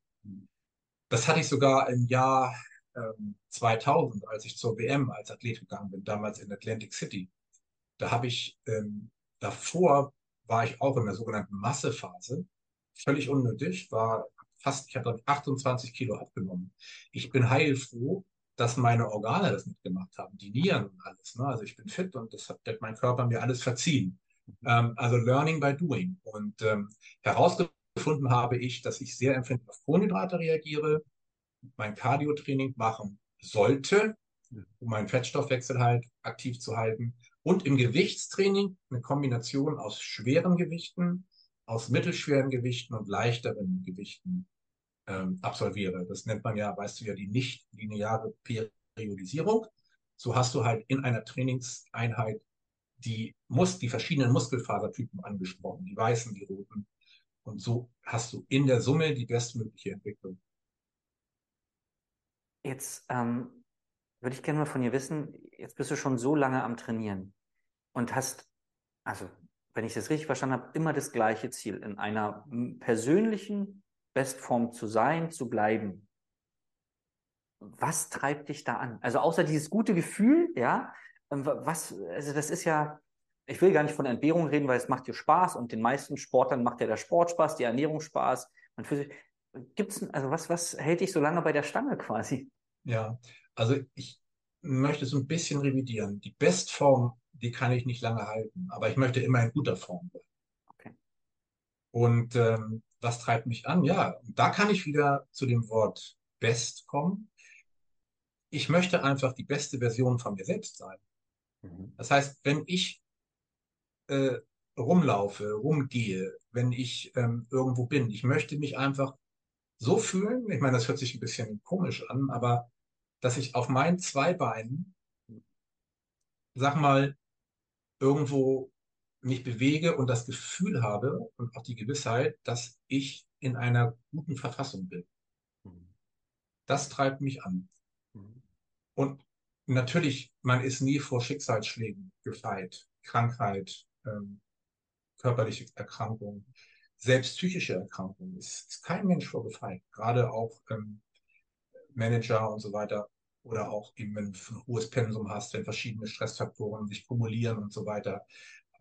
Das hatte ich sogar im Jahr ähm, 2000, als ich zur WM als Athlet gegangen bin, damals in Atlantic City. Da habe ich, ähm, davor war ich auch in der sogenannten Massephase. Völlig unnötig, war fast, ich habe 28 Kilo abgenommen. Ich bin heilfroh, dass meine Organe das mitgemacht haben, die Nieren und alles. Ne? Also ich bin fit und das hat mein Körper mir alles verziehen. Ähm, also Learning by Doing. Und ähm, herausgefunden habe ich, dass ich sehr empfindlich auf Kohlenhydrate reagiere, mein Cardio-Training machen sollte, um meinen Fettstoffwechsel halt aktiv zu halten. Und im Gewichtstraining eine Kombination aus schweren Gewichten, aus mittelschweren Gewichten und leichteren Gewichten ähm, absolviere. Das nennt man ja, weißt du ja, die nicht lineare Periodisierung. So hast du halt in einer Trainingseinheit die, Mus die verschiedenen Muskelfasertypen angesprochen, die weißen, die roten. Und so hast du in der Summe die bestmögliche Entwicklung. Jetzt ähm, würde ich gerne mal von dir wissen, jetzt bist du schon so lange am Trainieren und hast, also wenn ich das richtig verstanden habe, immer das gleiche Ziel, in einer persönlichen Bestform zu sein, zu bleiben. Was treibt dich da an? Also außer dieses gute Gefühl, ja, ähm, was, also das ist ja, ich will gar nicht von Entbehrung reden, weil es macht dir Spaß und den meisten Sportlern macht ja der Sport Spaß, die Ernährung Spaß. Man fühlt sich, gibt's, also was, was hält dich so lange bei der Stange quasi? Ja, also ich möchte so ein bisschen revidieren. Die Bestform, die kann ich nicht lange halten, aber ich möchte immer in guter Form bleiben. Okay. Und ähm, was treibt mich an? Ja, da kann ich wieder zu dem Wort Best kommen. Ich möchte einfach die beste Version von mir selbst sein. Mhm. Das heißt, wenn ich äh, rumlaufe, rumgehe, wenn ich ähm, irgendwo bin, ich möchte mich einfach so fühlen, ich meine, das hört sich ein bisschen komisch an, aber dass ich auf meinen zwei Beinen, sag mal, irgendwo mich bewege und das Gefühl habe und auch die Gewissheit, dass ich in einer guten Verfassung bin. Das treibt mich an. Und natürlich, man ist nie vor Schicksalsschlägen gefeit, Krankheit, ähm, körperliche Erkrankung, selbst psychische Erkrankungen ist, ist kein Mensch vorgefeit. Gerade auch ähm, Manager und so weiter oder auch eben, wenn du ein hohes Pensum hast, wenn verschiedene Stressfaktoren sich kumulieren und so weiter.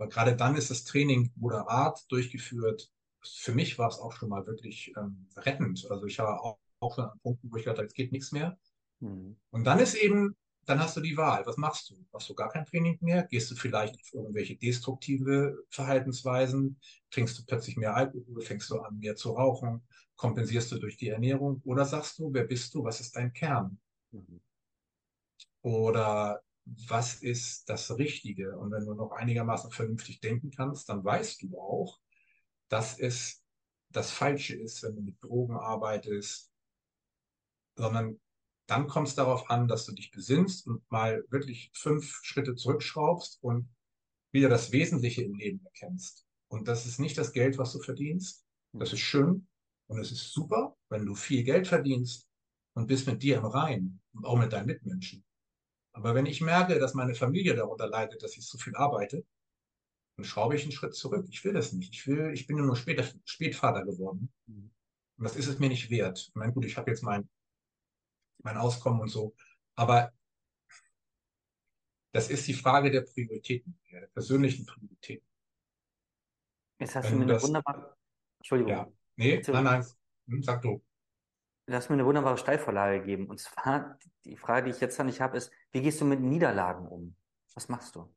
Aber gerade dann ist das Training moderat durchgeführt. Für mich war es auch schon mal wirklich ähm, rettend. Also ich war auch, auch schon an Punkten, wo ich dachte, jetzt geht nichts mehr. Mhm. Und dann ist eben dann hast du die Wahl. Was machst du? Machst du gar kein Training mehr? Gehst du vielleicht auf irgendwelche destruktive Verhaltensweisen? Trinkst du plötzlich mehr Alkohol? Fängst du an, mehr zu rauchen? Kompensierst du durch die Ernährung? Oder sagst du, wer bist du? Was ist dein Kern? Mhm. Oder was ist das Richtige? Und wenn du noch einigermaßen vernünftig denken kannst, dann weißt du auch, dass es das Falsche ist, wenn du mit Drogen arbeitest, sondern dann kommt es darauf an, dass du dich besinnst und mal wirklich fünf Schritte zurückschraubst und wieder das Wesentliche im Leben erkennst. Und das ist nicht das Geld, was du verdienst. Das ist schön und es ist super, wenn du viel Geld verdienst und bist mit dir im Reinen und auch mit deinen Mitmenschen. Aber wenn ich merke, dass meine Familie darunter leidet, dass ich zu viel arbeite, dann schraube ich einen Schritt zurück. Ich will das nicht. Ich will, ich bin nur später, Spätvater geworden. Mhm. Und das ist es mir nicht wert. Ich meine, gut, ich habe jetzt mein mein Auskommen und so. Aber das ist die Frage der Prioritäten, der persönlichen Prioritäten. Jetzt hast Wenn du mir eine wunderbare. Entschuldigung. Ja. Nee, nein, nein. Hm, sag du. Du hast mir eine wunderbare Steilvorlage gegeben. Und zwar, die Frage, die ich jetzt an dich habe, ist, wie gehst du mit Niederlagen um? Was machst du?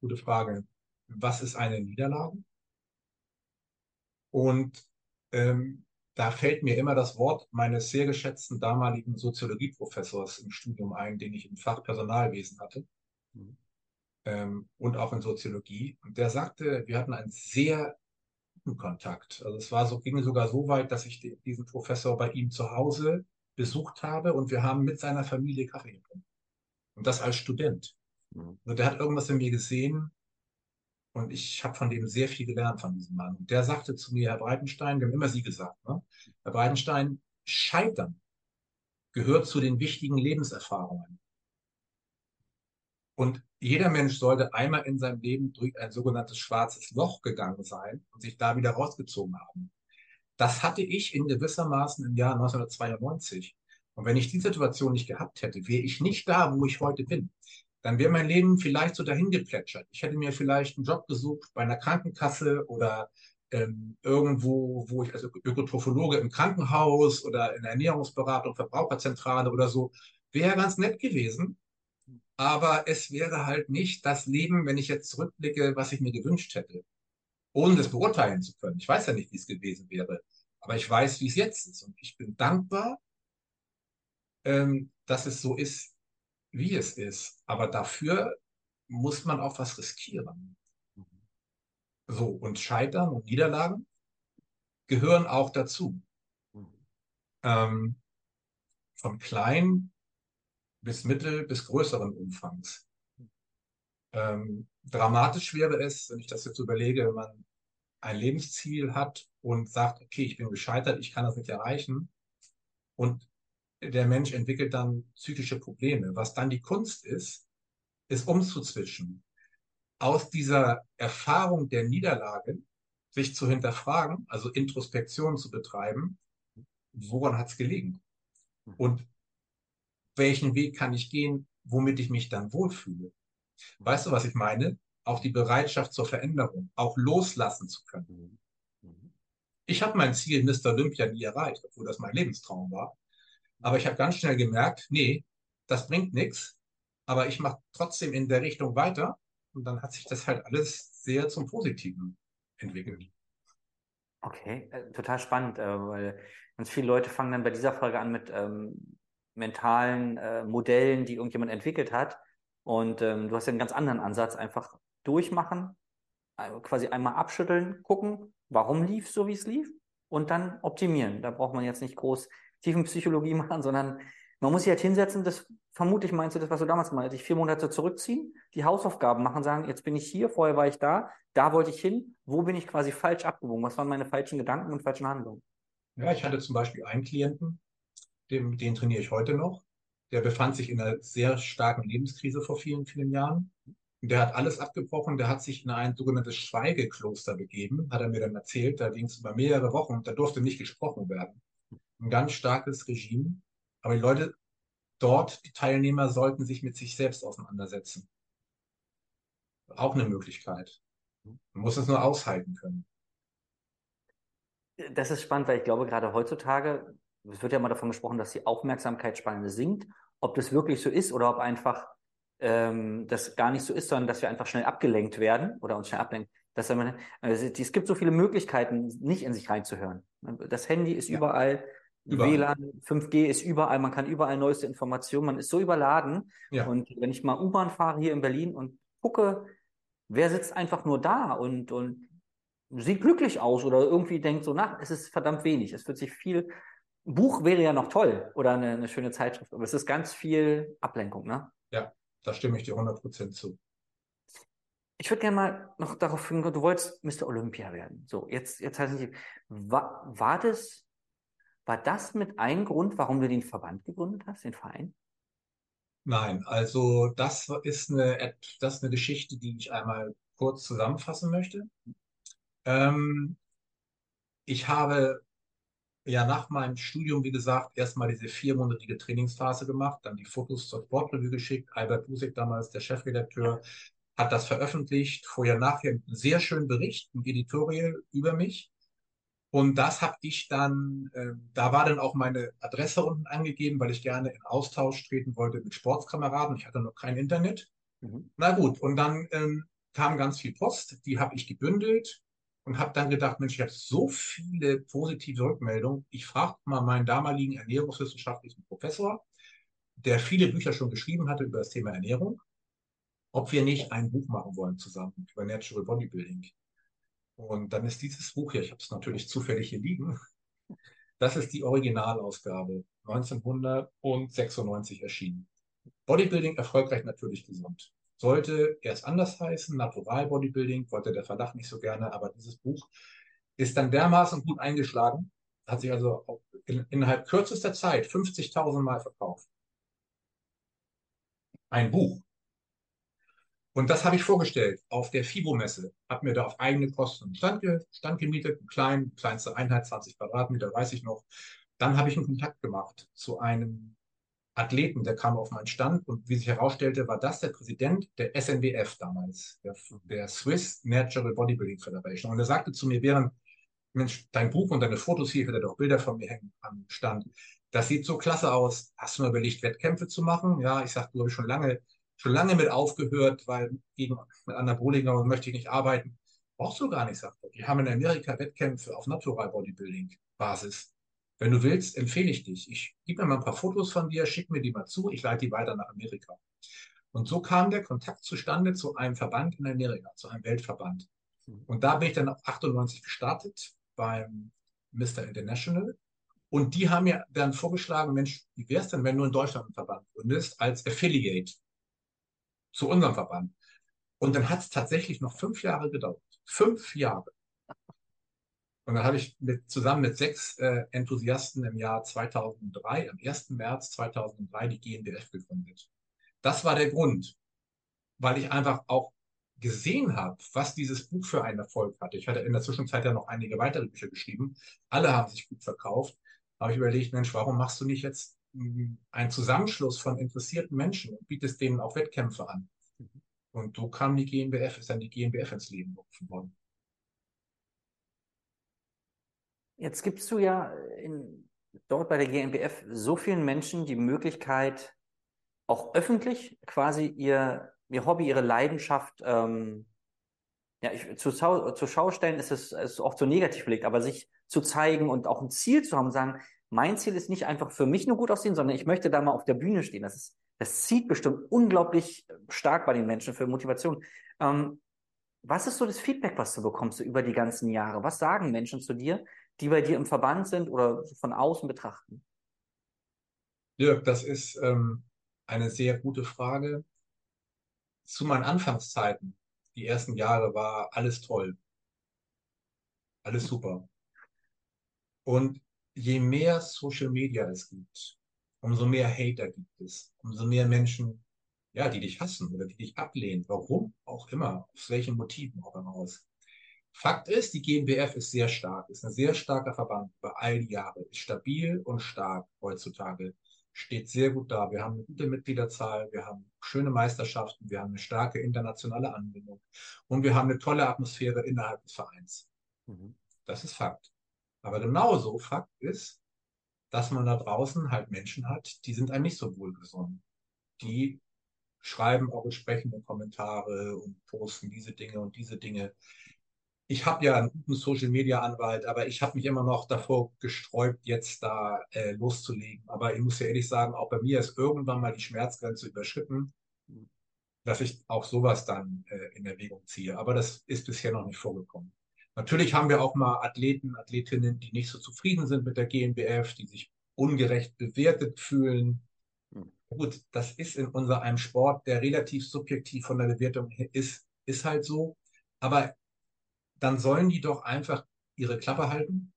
Gute Frage. Was ist eine Niederlage? Und ähm, da fällt mir immer das Wort meines sehr geschätzten damaligen Soziologieprofessors im Studium ein, den ich im Fach Personalwesen hatte mhm. ähm, und auch in Soziologie. Und der sagte, wir hatten einen sehr Kontakt. Also es war so, ging sogar so weit, dass ich diesen Professor bei ihm zu Hause besucht habe und wir haben mit seiner Familie Kaffee getrunken. Und das als Student. Mhm. Und der hat irgendwas in mir gesehen, und ich habe von dem sehr viel gelernt, von diesem Mann. Und der sagte zu mir, Herr Breitenstein, wir haben immer Sie gesagt, ne? Herr Breitenstein, Scheitern gehört zu den wichtigen Lebenserfahrungen. Und jeder Mensch sollte einmal in seinem Leben durch ein sogenanntes schwarzes Loch gegangen sein und sich da wieder rausgezogen haben. Das hatte ich in gewissermaßen im Jahr 1992. Und wenn ich die Situation nicht gehabt hätte, wäre ich nicht da, wo ich heute bin dann wäre mein Leben vielleicht so dahin geplätschert. Ich hätte mir vielleicht einen Job gesucht bei einer Krankenkasse oder ähm, irgendwo, wo ich als Ökotrophologe im Krankenhaus oder in der Ernährungsberatung, Verbraucherzentrale oder so, wäre ganz nett gewesen. Aber es wäre halt nicht das Leben, wenn ich jetzt zurückblicke, was ich mir gewünscht hätte. Ohne das beurteilen zu können. Ich weiß ja nicht, wie es gewesen wäre. Aber ich weiß, wie es jetzt ist. Und ich bin dankbar, ähm, dass es so ist, wie es ist. Aber dafür muss man auch was riskieren. So, und Scheitern und Niederlagen gehören auch dazu. Ähm, von klein bis mittel bis größeren Umfangs. Ähm, dramatisch wäre es, wenn ich das jetzt überlege, wenn man ein Lebensziel hat und sagt, okay, ich bin gescheitert, ich kann das nicht erreichen und der Mensch entwickelt dann psychische Probleme. Was dann die Kunst ist, ist umzuzwischen. Aus dieser Erfahrung der Niederlage sich zu hinterfragen, also Introspektion zu betreiben, woran hat es gelegen? Und welchen Weg kann ich gehen, womit ich mich dann wohlfühle? Weißt du, was ich meine? Auch die Bereitschaft zur Veränderung, auch loslassen zu können. Ich habe mein Ziel Mr. Olympia nie erreicht, obwohl das mein Lebenstraum war. Aber ich habe ganz schnell gemerkt, nee, das bringt nichts. Aber ich mache trotzdem in der Richtung weiter. Und dann hat sich das halt alles sehr zum Positiven entwickelt. Okay, äh, total spannend, äh, weil ganz viele Leute fangen dann bei dieser Frage an mit ähm, mentalen äh, Modellen, die irgendjemand entwickelt hat. Und ähm, du hast ja einen ganz anderen Ansatz, einfach durchmachen, quasi einmal abschütteln, gucken, warum lief so, wie es lief und dann optimieren. Da braucht man jetzt nicht groß Tiefenpsychologie machen, sondern man muss sich halt hinsetzen, das vermutlich meinst du das, was du damals meinst, sich vier Monate zurückziehen, die Hausaufgaben machen, sagen, jetzt bin ich hier, vorher war ich da, da wollte ich hin, wo bin ich quasi falsch abgewogen, was waren meine falschen Gedanken und falschen Handlungen? Ja, ich hatte zum Beispiel einen Klienten, den, den trainiere ich heute noch, der befand sich in einer sehr starken Lebenskrise vor vielen, vielen Jahren. Und der hat alles abgebrochen, der hat sich in ein sogenanntes Schweigekloster begeben, hat er mir dann erzählt, da ging es über mehrere Wochen, da durfte nicht gesprochen werden ein ganz starkes Regime. Aber die Leute dort, die Teilnehmer, sollten sich mit sich selbst auseinandersetzen. Auch eine Möglichkeit. Man muss es nur aushalten können. Das ist spannend, weil ich glaube, gerade heutzutage, es wird ja mal davon gesprochen, dass die Aufmerksamkeitsspanne sinkt. Ob das wirklich so ist oder ob einfach ähm, das gar nicht so ist, sondern dass wir einfach schnell abgelenkt werden oder uns schnell ablenken. Dass man, also es gibt so viele Möglichkeiten, nicht in sich reinzuhören. Das Handy ist ja. überall, Überall. WLAN, 5G ist überall, man kann überall neueste Informationen, man ist so überladen. Ja. Und wenn ich mal U-Bahn fahre hier in Berlin und gucke, wer sitzt einfach nur da und, und sieht glücklich aus oder irgendwie denkt so nach, es ist verdammt wenig. Es wird sich viel, Buch wäre ja noch toll oder eine, eine schöne Zeitschrift, aber es ist ganz viel Ablenkung, ne? Ja, da stimme ich dir 100% zu. Ich würde gerne mal noch darauf hinkommen, du wolltest Mr. Olympia werden. So, jetzt, jetzt heißt es, war, war das war das mit ein Grund, warum du den Verband gegründet hast, den Verein? Nein, also das ist eine, das ist eine Geschichte, die ich einmal kurz zusammenfassen möchte. Ähm, ich habe ja nach meinem Studium, wie gesagt, erstmal diese viermonatige Trainingsphase gemacht, dann die Fotos zur Sportrevue geschickt. Albert Busek, damals der Chefredakteur, hat das veröffentlicht. Vorher, nachher einen sehr schönen Bericht, ein Editorial über mich. Und das habe ich dann, äh, da war dann auch meine Adresse unten angegeben, weil ich gerne in Austausch treten wollte mit Sportskameraden. Ich hatte noch kein Internet. Mhm. Na gut, und dann ähm, kam ganz viel Post, die habe ich gebündelt und habe dann gedacht, Mensch, ich habe so viele positive Rückmeldungen. Ich frage mal meinen damaligen ernährungswissenschaftlichen Professor, der viele Bücher schon geschrieben hatte über das Thema Ernährung, ob wir nicht ein Buch machen wollen zusammen über Natural Bodybuilding. Und dann ist dieses Buch hier, ich habe es natürlich zufällig hier liegen, das ist die Originalausgabe, 1996 erschienen. Bodybuilding erfolgreich natürlich gesund. Sollte erst anders heißen, Natural Bodybuilding, wollte der Verlag nicht so gerne, aber dieses Buch ist dann dermaßen gut eingeschlagen, hat sich also in, innerhalb kürzester Zeit 50.000 Mal verkauft. Ein Buch. Und das habe ich vorgestellt auf der FIBO-Messe. Habe mir da auf eigene Kosten Stand, Stand gemietet, einen kleinste Einheit, 20 Quadratmeter, weiß ich noch. Dann habe ich einen Kontakt gemacht zu einem Athleten, der kam auf meinen Stand und wie sich herausstellte, war das der Präsident der SNBF damals, der, der Swiss Natural Bodybuilding Federation. Und er sagte zu mir, während, Mensch, dein Buch und deine Fotos hier, ich hatte doch Bilder von mir hängen am Stand. Das sieht so klasse aus. Hast du mal überlegt, Wettkämpfe zu machen? Ja, ich sagte, glaube ich, schon lange schon lange mit aufgehört, weil gegen mit Anabolika möchte ich nicht arbeiten. Brauchst du gar nicht, sagt er. Die haben in Amerika Wettkämpfe auf Natural Bodybuilding Basis. Wenn du willst, empfehle ich dich. Ich gebe mir mal ein paar Fotos von dir, schick mir die mal zu, ich leite die weiter nach Amerika. Und so kam der Kontakt zustande zu einem Verband in Amerika, zu einem Weltverband. Und da bin ich dann auf 98 gestartet beim Mr. International. Und die haben mir dann vorgeschlagen, Mensch, wie wäre es denn, wenn du in Deutschland einen Verband gründest als Affiliate? zu unserem Verband. Und dann hat es tatsächlich noch fünf Jahre gedauert. Fünf Jahre. Und dann habe ich mit, zusammen mit sechs äh, Enthusiasten im Jahr 2003, am 1. März 2003, die GmbF gegründet. Das war der Grund, weil ich einfach auch gesehen habe, was dieses Buch für einen Erfolg hatte. Ich hatte in der Zwischenzeit ja noch einige weitere Bücher geschrieben. Alle haben sich gut verkauft. Da habe ich überlegt, Mensch, warum machst du nicht jetzt ein Zusammenschluss von interessierten Menschen und bietest denen auch Wettkämpfe an. Und so kam die GmbF, ist dann die GmbF ins Leben gerufen worden. Jetzt gibst du ja in, dort bei der GmbF so vielen Menschen die Möglichkeit, auch öffentlich quasi ihr, ihr Hobby, ihre Leidenschaft ähm, ja, ich, zu, zur Schau ist es ist oft so negativ belegt, aber sich zu zeigen und auch ein Ziel zu haben, sagen, mein Ziel ist nicht einfach für mich nur gut aussehen, sondern ich möchte da mal auf der Bühne stehen. Das, ist, das zieht bestimmt unglaublich stark bei den Menschen für Motivation. Ähm, was ist so das Feedback, was du bekommst so über die ganzen Jahre? Was sagen Menschen zu dir, die bei dir im Verband sind oder von außen betrachten? Dirk, das ist ähm, eine sehr gute Frage. Zu meinen Anfangszeiten, die ersten Jahre, war alles toll. Alles super. Und je mehr Social Media es gibt, umso mehr Hater gibt es, umso mehr Menschen, ja, die dich hassen oder die dich ablehnen, warum auch immer, aus welchen Motiven auch immer aus. Fakt ist, die GmbF ist sehr stark, ist ein sehr starker Verband über all die Jahre, ist stabil und stark heutzutage, steht sehr gut da. Wir haben eine gute Mitgliederzahl, wir haben schöne Meisterschaften, wir haben eine starke internationale Anbindung und wir haben eine tolle Atmosphäre innerhalb des Vereins. Mhm. Das ist Fakt. Aber genauso Fakt ist, dass man da draußen halt Menschen hat, die sind einem nicht so wohlgesonnen. Die schreiben auch entsprechende Kommentare und posten diese Dinge und diese Dinge. Ich habe ja einen guten Social Media Anwalt, aber ich habe mich immer noch davor gesträubt, jetzt da äh, loszulegen. Aber ich muss ja ehrlich sagen, auch bei mir ist irgendwann mal die Schmerzgrenze überschritten, dass ich auch sowas dann äh, in Erwägung ziehe. Aber das ist bisher noch nicht vorgekommen. Natürlich haben wir auch mal Athleten, Athletinnen, die nicht so zufrieden sind mit der GmbF, die sich ungerecht bewertet fühlen. Hm. Gut, das ist in unser einem Sport, der relativ subjektiv von der Bewertung ist, ist halt so. Aber dann sollen die doch einfach ihre Klappe halten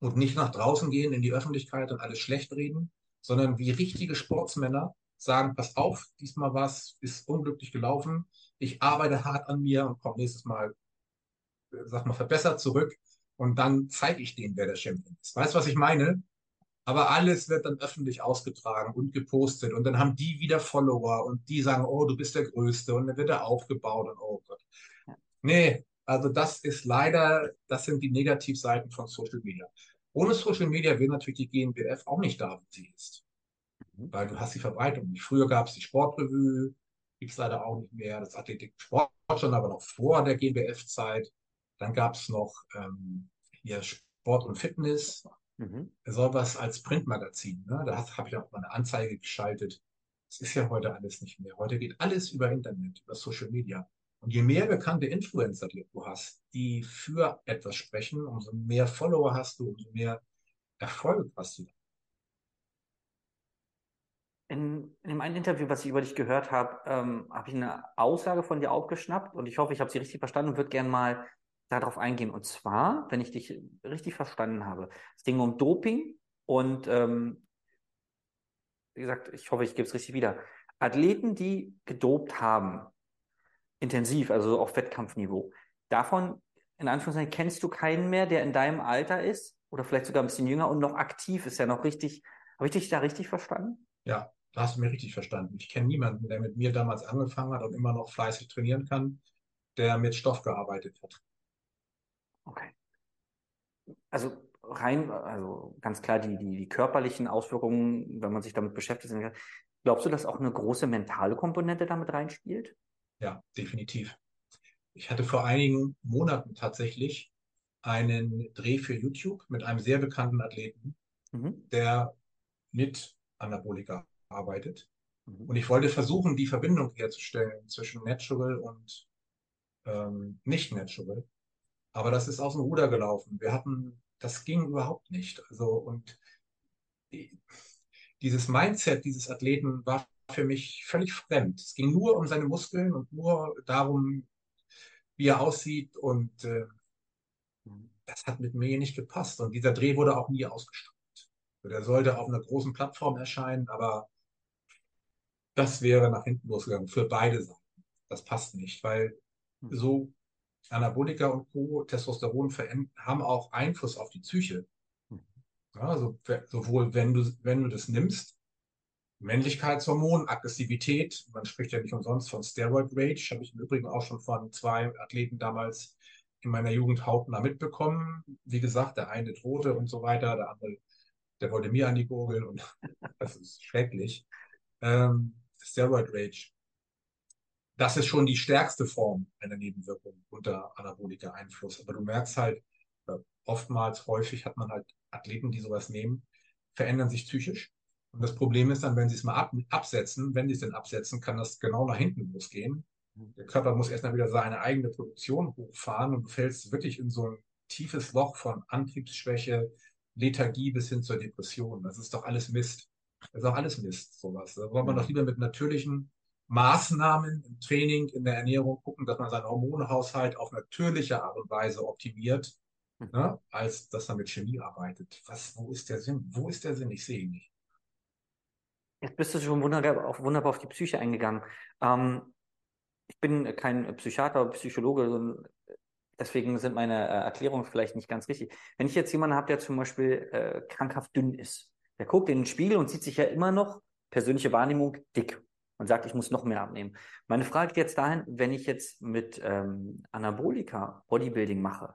und nicht nach draußen gehen in die Öffentlichkeit und alles schlecht reden, sondern wie richtige Sportsmänner sagen, pass auf, diesmal was ist unglücklich gelaufen. Ich arbeite hart an mir und komme nächstes Mal sag mal, verbessert zurück und dann zeige ich denen, wer der Champion ist. Weißt du, was ich meine? Aber alles wird dann öffentlich ausgetragen und gepostet und dann haben die wieder Follower und die sagen, oh, du bist der Größte und dann wird er aufgebaut und oh Gott. Nee, also das ist leider, das sind die Negativseiten von Social Media. Ohne Social Media wäre natürlich die GmbF auch nicht da, wo sie ist. Mhm. Weil du hast die Verbreitung nicht. Früher gab es die Sportrevue, gibt es leider auch nicht mehr. Das Athletik-Sport schon aber noch vor der GBF-Zeit. Dann gab es noch ähm, hier Sport und Fitness. Mhm. was als Printmagazin. Ne? Da habe ich auch mal eine Anzeige geschaltet. Das ist ja heute alles nicht mehr. Heute geht alles über Internet, über Social Media. Und je mehr bekannte Influencer du hast, die für etwas sprechen, umso mehr Follower hast du, umso mehr Erfolg hast du. In, in dem einen Interview, was ich über dich gehört habe, ähm, habe ich eine Aussage von dir aufgeschnappt und ich hoffe, ich habe sie richtig verstanden und würde gerne mal darauf eingehen. Und zwar, wenn ich dich richtig verstanden habe, es ging um Doping und ähm, wie gesagt, ich hoffe, ich gebe es richtig wieder. Athleten, die gedopt haben, intensiv, also auf Wettkampfniveau, davon in Anführungszeichen kennst du keinen mehr, der in deinem Alter ist oder vielleicht sogar ein bisschen jünger und noch aktiv ist, ja noch richtig. Habe ich dich da richtig verstanden? Ja, da hast du mir richtig verstanden. Ich kenne niemanden, der mit mir damals angefangen hat und immer noch fleißig trainieren kann, der mit Stoff gearbeitet hat. Okay. Also rein, also ganz klar die, die, die körperlichen Auswirkungen, wenn man sich damit beschäftigt, glaubst du, dass auch eine große mentale Komponente damit reinspielt? Ja, definitiv. Ich hatte vor einigen Monaten tatsächlich einen Dreh für YouTube mit einem sehr bekannten Athleten, mhm. der mit Anabolika arbeitet. Mhm. Und ich wollte versuchen, die Verbindung herzustellen zwischen Natural und ähm, nicht Natural. Aber das ist aus dem Ruder gelaufen. Wir hatten, das ging überhaupt nicht. Also, und die, dieses Mindset dieses Athleten war für mich völlig fremd. Es ging nur um seine Muskeln und nur darum, wie er aussieht. Und äh, das hat mit mir nicht gepasst. Und dieser Dreh wurde auch nie ausgestrahlt. Der sollte auf einer großen Plattform erscheinen, aber das wäre nach hinten losgegangen für beide Seiten. Das passt nicht, weil hm. so Anabolika und Co., Testosteron haben auch Einfluss auf die Psyche. Hm. Ja, also sowohl wenn du, wenn du das nimmst, Männlichkeitshormon, Aggressivität, man spricht ja nicht umsonst von Steroid Rage, habe ich im Übrigen auch schon von zwei Athleten damals in meiner Jugend hautnah mitbekommen. Wie gesagt, der eine drohte und so weiter, der andere, der wollte mir an die Gurgel und das ist schrecklich. Ähm, Steroid Rage das ist schon die stärkste Form einer Nebenwirkung unter Anabolika Einfluss. Aber du merkst halt, oftmals, häufig hat man halt Athleten, die sowas nehmen, verändern sich psychisch. Und das Problem ist dann, wenn sie es mal ab, absetzen, wenn sie es denn absetzen, kann das genau nach hinten losgehen. Der Körper muss erstmal wieder seine eigene Produktion hochfahren und du fällst wirklich in so ein tiefes Loch von Antriebsschwäche, Lethargie bis hin zur Depression. Das ist doch alles Mist. Das ist auch alles Mist, sowas. Da wollen wir doch lieber mit natürlichen Maßnahmen im Training, in der Ernährung gucken, dass man seinen Hormonhaushalt auf natürliche Art und Weise optimiert, mhm. ne, als dass man mit Chemie arbeitet. Was, wo ist der Sinn? Wo ist der Sinn? Ich sehe ihn nicht. Jetzt bist du schon wunderbar auf, wunderbar auf die Psyche eingegangen. Ähm, ich bin kein Psychiater Psychologe, deswegen sind meine äh, Erklärungen vielleicht nicht ganz richtig. Wenn ich jetzt jemanden habe, der zum Beispiel äh, krankhaft dünn ist, der guckt in den Spiegel und sieht sich ja immer noch, persönliche Wahrnehmung, dick und sagt, ich muss noch mehr abnehmen. Meine Frage geht jetzt dahin, wenn ich jetzt mit ähm, Anabolika Bodybuilding mache,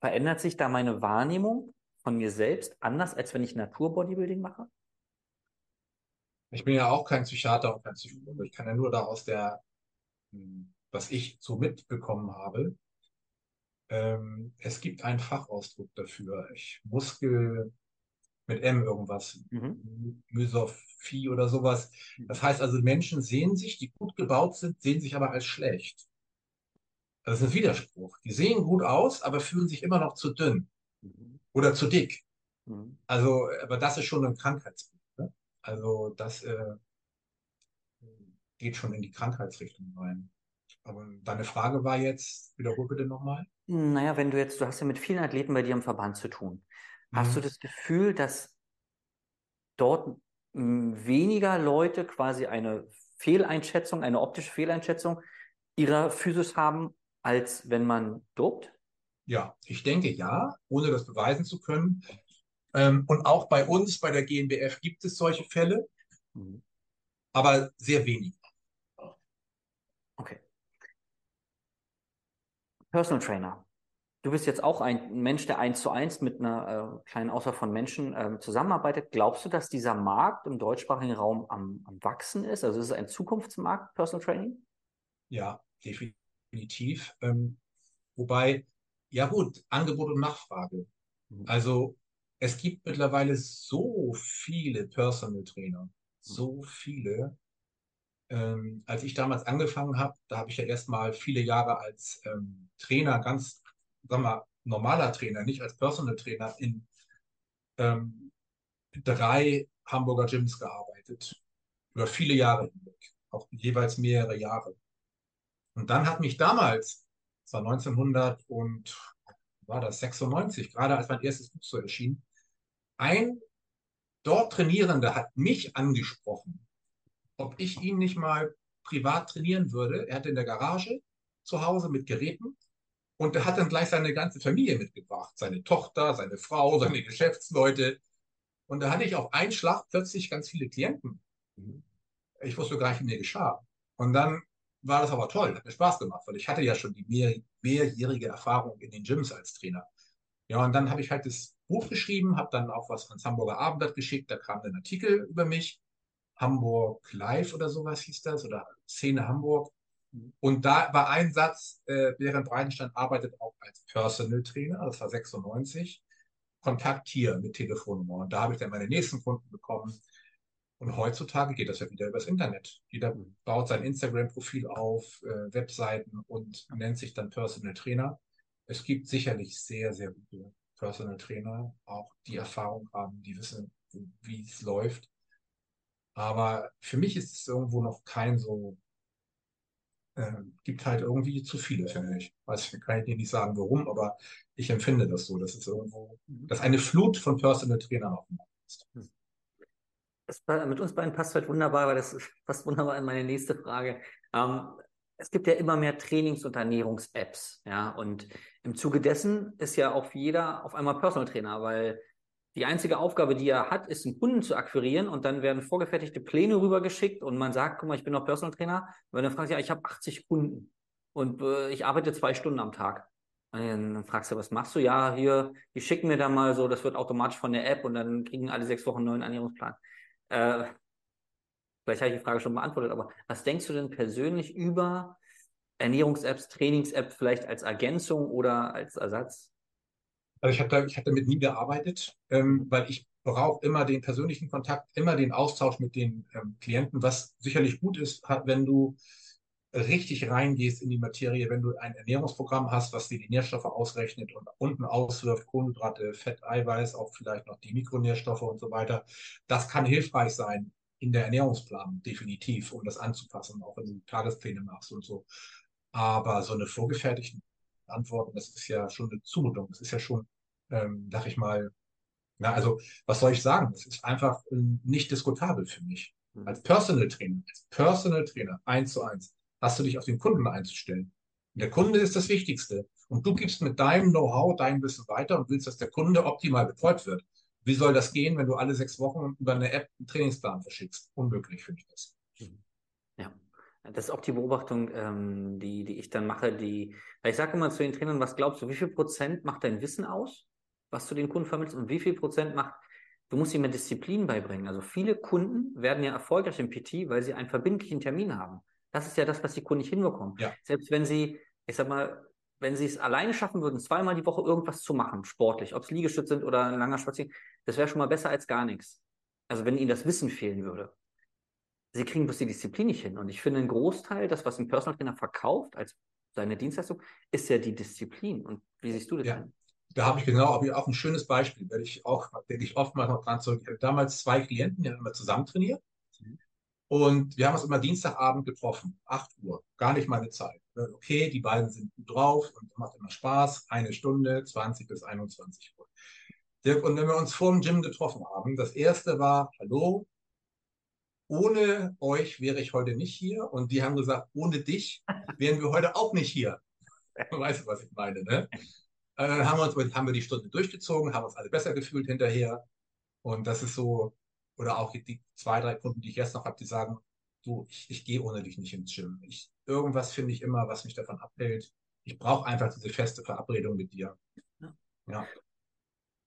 verändert sich da meine Wahrnehmung von mir selbst anders, als wenn ich Natur-Bodybuilding mache? Ich bin ja auch kein Psychiater und kein Psychologe. Ich kann ja nur daraus der, hm, was ich so mitbekommen habe. Ähm, es gibt einen Fachausdruck dafür. Ich Muskel, mit M irgendwas, mhm. Mysophie oder sowas. Das heißt also, Menschen sehen sich, die gut gebaut sind, sehen sich aber als schlecht. Das ist ein Widerspruch. Die sehen gut aus, aber fühlen sich immer noch zu dünn mhm. oder zu dick. Mhm. Also, aber das ist schon ein Krankheitsbild. Also, das äh, geht schon in die Krankheitsrichtung rein. Aber deine Frage war jetzt, wiederhol bitte nochmal. Naja, wenn du jetzt, du hast ja mit vielen Athleten bei dir im Verband zu tun. Hast du mhm. das Gefühl, dass dort weniger Leute quasi eine Fehleinschätzung, eine optische Fehleinschätzung ihrer Physis haben, als wenn man dopt? Ja, ich denke ja, ohne das beweisen zu können. Ähm, und auch bei uns, bei der GmbF, gibt es solche Fälle, mhm. aber sehr wenig. Okay. Personal Trainer. Du bist jetzt auch ein Mensch, der eins zu eins mit einer äh, kleinen Auswahl von Menschen äh, zusammenarbeitet. Glaubst du, dass dieser Markt im deutschsprachigen Raum am, am Wachsen ist? Also ist es ein Zukunftsmarkt, Personal Training? Ja, definitiv. Ähm, wobei, ja gut, Angebot und Nachfrage. Mhm. Also es gibt mittlerweile so viele Personal Trainer, so viele. Ähm, als ich damals angefangen habe, da habe ich ja erstmal viele Jahre als ähm, Trainer, ganz, sag mal, normaler Trainer, nicht als Personal Trainer, in ähm, drei Hamburger Gyms gearbeitet. Über viele Jahre hinweg. Auch jeweils mehrere Jahre. Und dann hat mich damals, das war 1900 und war das 96, gerade als mein erstes Buch so erschien, ein dort Trainierender hat mich angesprochen, ob ich ihn nicht mal privat trainieren würde. Er hatte in der Garage zu Hause mit Geräten und er hat dann gleich seine ganze Familie mitgebracht. Seine Tochter, seine Frau, seine Geschäftsleute. Und da hatte ich auf einen Schlag plötzlich ganz viele Klienten. Ich wusste gar nicht, wie mir geschah. Und dann war das aber toll, hat mir Spaß gemacht, weil ich hatte ja schon die mehr, mehrjährige Erfahrung in den Gyms als Trainer. Ja, und dann habe ich halt das Buch geschrieben, habe dann auch was ans Hamburger Abendblatt geschickt, da kam ein Artikel über mich, Hamburg Live oder sowas hieß das, oder Szene Hamburg. Und da war ein Satz, äh, während Breitenstein arbeitet auch als Personal Trainer, das war 96, Kontakt hier mit Telefonnummer. Und da habe ich dann meine nächsten Kunden bekommen. Und heutzutage geht das ja wieder übers Internet. Jeder baut sein Instagram-Profil auf, äh, Webseiten und nennt sich dann Personal Trainer. Es gibt sicherlich sehr, sehr gute Personal Trainer, auch die Erfahrung haben, die wissen, wie es läuft. Aber für mich ist es irgendwo noch kein so, äh, gibt halt irgendwie zu viele, finde ich. Weiß ich, kann ich dir nicht sagen, warum, aber ich empfinde das so, dass es irgendwo, mhm. dass eine Flut von Personal Trainern auf dem Markt ist. Das, mit uns beiden passt halt wunderbar, weil das passt wunderbar in meine nächste Frage. Ähm, es gibt ja immer mehr Trainings- und Ernährungs-Apps, ja, und im Zuge dessen ist ja auch jeder auf einmal Personal Trainer, weil die einzige Aufgabe, die er hat, ist, einen Kunden zu akquirieren und dann werden vorgefertigte Pläne rübergeschickt und man sagt, guck mal, ich bin noch Personal Trainer, weil dann fragst du, ja, ich habe 80 Kunden und äh, ich arbeite zwei Stunden am Tag. Und dann fragst du, was machst du? Ja, hier, die schicken mir dann mal so, das wird automatisch von der App und dann kriegen alle sechs Wochen einen neuen Ernährungsplan. Äh, Vielleicht habe ich die Frage schon beantwortet, aber was denkst du denn persönlich über Ernährungs-Apps, Trainings-Apps vielleicht als Ergänzung oder als Ersatz? Also ich habe hab damit nie gearbeitet, ähm, weil ich brauche immer den persönlichen Kontakt, immer den Austausch mit den ähm, Klienten, was sicherlich gut ist, wenn du richtig reingehst in die Materie, wenn du ein Ernährungsprogramm hast, was dir die Nährstoffe ausrechnet und unten auswirft, Kohlenhydrate, Fett, Eiweiß, auch vielleicht noch die Mikronährstoffe und so weiter. Das kann hilfreich sein in der Ernährungsplanung, definitiv, um das anzupassen, auch wenn du Tagespläne machst und so. Aber so eine vorgefertigte Antworten, das ist ja schon eine Zumutung. Das ist ja schon, ähm, sag ich mal, na, also, was soll ich sagen? Das ist einfach ähm, nicht diskutabel für mich. Mhm. Als Personal Trainer, als Personal Trainer, eins zu eins, hast du dich auf den Kunden einzustellen. Und der Kunde ist das Wichtigste. Und du gibst mit deinem Know-how dein Wissen weiter und willst, dass der Kunde optimal betreut wird. Wie soll das gehen, wenn du alle sechs Wochen über eine App einen Trainingsplan verschickst? Unmöglich, finde ich das. Ja, das ist auch die Beobachtung, ähm, die, die ich dann mache. Die, ich sage immer zu den Trainern, was glaubst du, wie viel Prozent macht dein Wissen aus, was du den Kunden vermittelst, und wie viel Prozent macht, du musst ihm mehr Disziplin beibringen. Also viele Kunden werden ja erfolgreich im PT, weil sie einen verbindlichen Termin haben. Das ist ja das, was die Kunden nicht hinbekommen. Ja. Selbst wenn sie, ich sag mal, wenn sie es alleine schaffen würden, zweimal die Woche irgendwas zu machen, sportlich, ob es Liegestütze sind oder ein langer Spaziergang, das wäre schon mal besser als gar nichts. Also wenn ihnen das Wissen fehlen würde. Sie kriegen bloß die Disziplin nicht hin. Und ich finde, ein Großteil, das, was ein Personal Trainer verkauft als seine Dienstleistung, ist ja die Disziplin. Und wie siehst du das ja. Denn? Da habe ich genau auch ein schönes Beispiel, werde ich auch, denke ich oftmals noch dran zurück. Ich habe damals zwei Klienten, die haben immer zusammen trainiert. Und wir haben uns immer Dienstagabend getroffen, 8 Uhr, gar nicht meine Zeit. Okay, die beiden sind gut drauf und macht immer Spaß, eine Stunde, 20 bis 21 Uhr. Dirk, und wenn wir uns vor dem Gym getroffen haben, das erste war, hallo, ohne euch wäre ich heute nicht hier. Und die haben gesagt, ohne dich wären wir heute auch nicht hier. Weißt du, was ich meine, ne? Dann äh, haben wir, uns, haben wir die Stunde durchgezogen, haben uns alle besser gefühlt hinterher. Und das ist so, oder auch die zwei, drei Kunden, die ich jetzt noch habe, die sagen, du, ich, ich gehe ohne dich nicht ins Gym. Ich, irgendwas finde ich immer, was mich davon abhält. ich brauche einfach diese feste Verabredung mit dir. Ja. ja.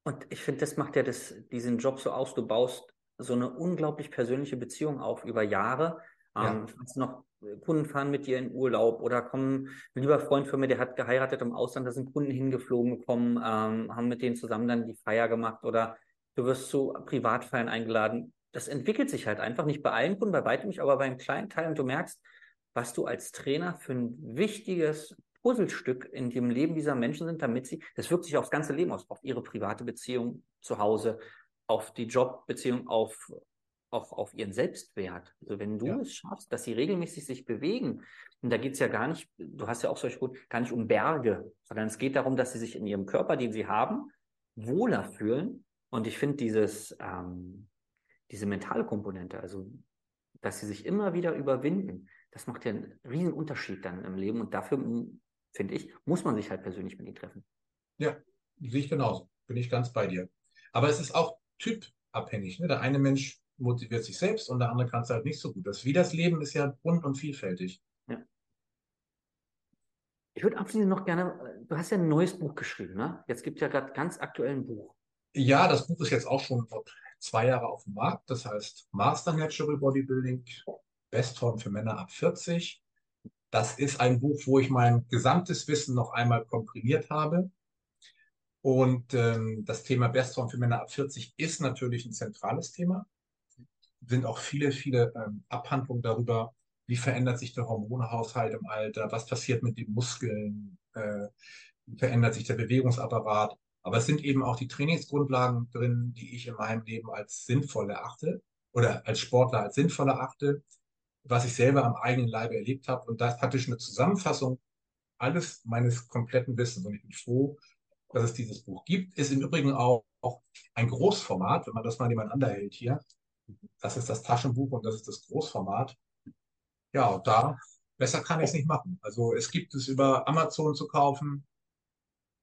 Und ich finde, das macht ja das, diesen Job so aus. Du baust so eine unglaublich persönliche Beziehung auf über Jahre. Ja. Ähm, noch Kunden fahren mit dir in Urlaub oder kommen, ein lieber Freund von mir, der hat geheiratet im Ausland, da sind Kunden hingeflogen gekommen, ähm, haben mit denen zusammen dann die Feier gemacht oder du wirst zu Privatfeiern eingeladen. Das entwickelt sich halt einfach, nicht bei allen Kunden, bei weitem nicht, aber bei einem kleinen Teil und du merkst, was du als Trainer für ein wichtiges Puzzlestück in dem Leben dieser Menschen sind, damit sie, das wirkt sich aufs ganze Leben aus, auf ihre private Beziehung zu Hause, auf die Jobbeziehung, auf auch auf ihren Selbstwert. Also wenn du ja. es schaffst, dass sie regelmäßig sich bewegen, und da geht es ja gar nicht, du hast ja auch solche gut, gar nicht um Berge, sondern es geht darum, dass sie sich in ihrem Körper, den sie haben, wohler fühlen. Und ich finde dieses, ähm, diese mentale Komponente, also dass sie sich immer wieder überwinden, das macht ja einen riesen Unterschied dann im Leben. Und dafür, finde ich, muss man sich halt persönlich mit ihnen treffen. Ja, sehe ich genauso. Bin ich ganz bei dir. Aber es ist auch typabhängig. Ne? Der eine Mensch motiviert sich selbst und der andere kann es halt nicht so gut. Das, wie das Leben ist ja bunt und vielfältig. Ja. Ich würde abschließend noch gerne, du hast ja ein neues Buch geschrieben, ne? Jetzt gibt es ja gerade ganz aktuell ein Buch. Ja, das Buch ist jetzt auch schon zwei Jahre auf dem Markt. Das heißt Master Natural Bodybuilding, Bestform für Männer ab 40. Das ist ein Buch, wo ich mein gesamtes Wissen noch einmal komprimiert habe. Und ähm, das Thema Bestform für Männer ab 40 ist natürlich ein zentrales Thema sind auch viele, viele ähm, Abhandlungen darüber, wie verändert sich der Hormonhaushalt im Alter, was passiert mit den Muskeln, äh, wie verändert sich der Bewegungsapparat. Aber es sind eben auch die Trainingsgrundlagen drin, die ich in meinem Leben als sinnvoll erachte oder als Sportler als sinnvoll erachte, was ich selber am eigenen Leibe erlebt habe. Und das ist praktisch eine Zusammenfassung alles meines kompletten Wissens. Und ich bin froh, dass es dieses Buch gibt. Ist im Übrigen auch, auch ein Großformat, wenn man das mal nebeneinander hält hier. Das ist das Taschenbuch und das ist das Großformat. Ja, und da besser kann ich es nicht machen. Also es gibt es über Amazon zu kaufen.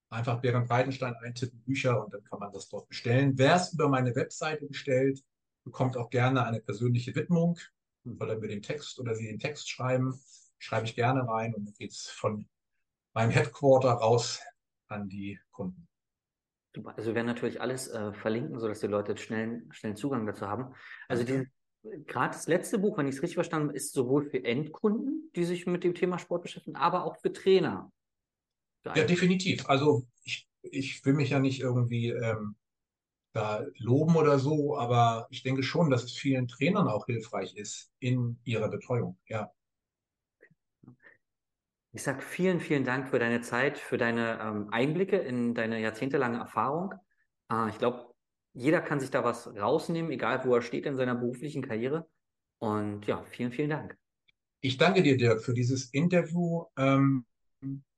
Einfach Bernd Breitenstein eintippen, Bücher und dann kann man das dort bestellen. Wer es über meine Webseite bestellt, bekommt auch gerne eine persönliche Widmung. Soll er mir den Text oder sie den Text schreiben, schreibe ich gerne rein und dann geht es von meinem Headquarter raus an die Kunden. Also wir werden natürlich alles äh, verlinken, sodass die Leute schnellen, schnellen Zugang dazu haben. Also okay. gerade das letzte Buch, wenn ich es richtig verstanden habe, ist sowohl für Endkunden, die sich mit dem Thema Sport beschäftigen, aber auch für Trainer. Ja, definitiv. Also ich, ich will mich ja nicht irgendwie ähm, da loben oder so, aber ich denke schon, dass es vielen Trainern auch hilfreich ist in ihrer Betreuung. Ja. Ich sage vielen, vielen Dank für deine Zeit, für deine ähm, Einblicke in deine jahrzehntelange Erfahrung. Äh, ich glaube, jeder kann sich da was rausnehmen, egal wo er steht in seiner beruflichen Karriere. Und ja, vielen, vielen Dank. Ich danke dir, Dirk, für dieses Interview, ähm,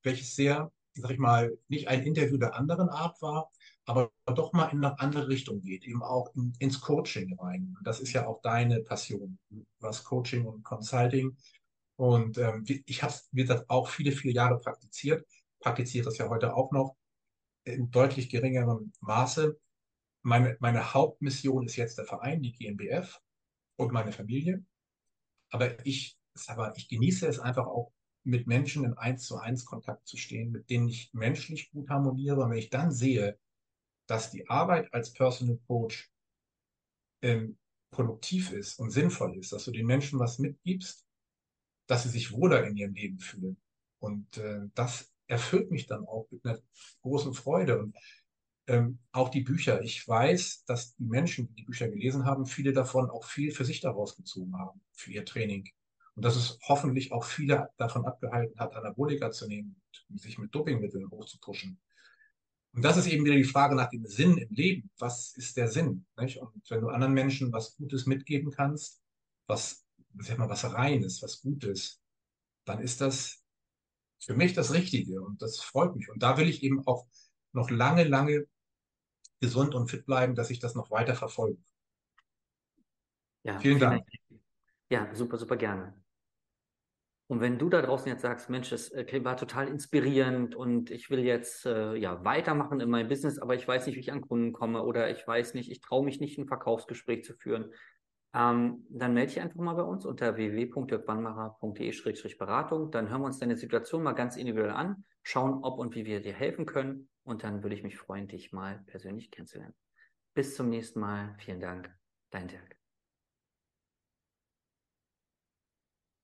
welches sehr, sag ich mal, nicht ein Interview der anderen Art war, aber doch mal in eine andere Richtung geht, eben auch in, ins Coaching rein. Und das ist ja auch deine Passion, was Coaching und Consulting und ähm, ich habe wie gesagt, auch viele, viele Jahre praktiziert, praktiziere das ja heute auch noch in deutlich geringerem Maße. Meine, meine Hauptmission ist jetzt der Verein, die GmbF und meine Familie. Aber ich, aber ich genieße es einfach auch, mit Menschen in eins zu eins Kontakt zu stehen, mit denen ich menschlich gut harmoniere. Und wenn ich dann sehe, dass die Arbeit als Personal Coach ähm, produktiv ist und sinnvoll ist, dass du den Menschen was mitgibst, dass sie sich wohler in ihrem Leben fühlen. Und äh, das erfüllt mich dann auch mit einer großen Freude. Und ähm, auch die Bücher. Ich weiß, dass die Menschen, die die Bücher gelesen haben, viele davon auch viel für sich daraus gezogen haben, für ihr Training. Und dass es hoffentlich auch viele davon abgehalten hat, Anabolika zu nehmen und sich mit Dopingmitteln hochzupuschen. Und das ist eben wieder die Frage nach dem Sinn im Leben. Was ist der Sinn? Nicht? Und wenn du anderen Menschen was Gutes mitgeben kannst, was sag mal, was Reines, was Gutes, dann ist das für mich das Richtige und das freut mich. Und da will ich eben auch noch lange, lange gesund und fit bleiben, dass ich das noch weiter verfolge. Ja, vielen Dank. Ja, super, super gerne. Und wenn du da draußen jetzt sagst, Mensch, das äh, war total inspirierend und ich will jetzt äh, ja weitermachen in meinem Business, aber ich weiß nicht, wie ich an Kunden komme oder ich weiß nicht, ich traue mich nicht, ein Verkaufsgespräch zu führen, ähm, dann melde dich einfach mal bei uns unter www.dirkwannmacher.de-beratung. Dann hören wir uns deine Situation mal ganz individuell an, schauen, ob und wie wir dir helfen können. Und dann würde ich mich freuen, dich mal persönlich kennenzulernen. Bis zum nächsten Mal. Vielen Dank. Dein Dirk.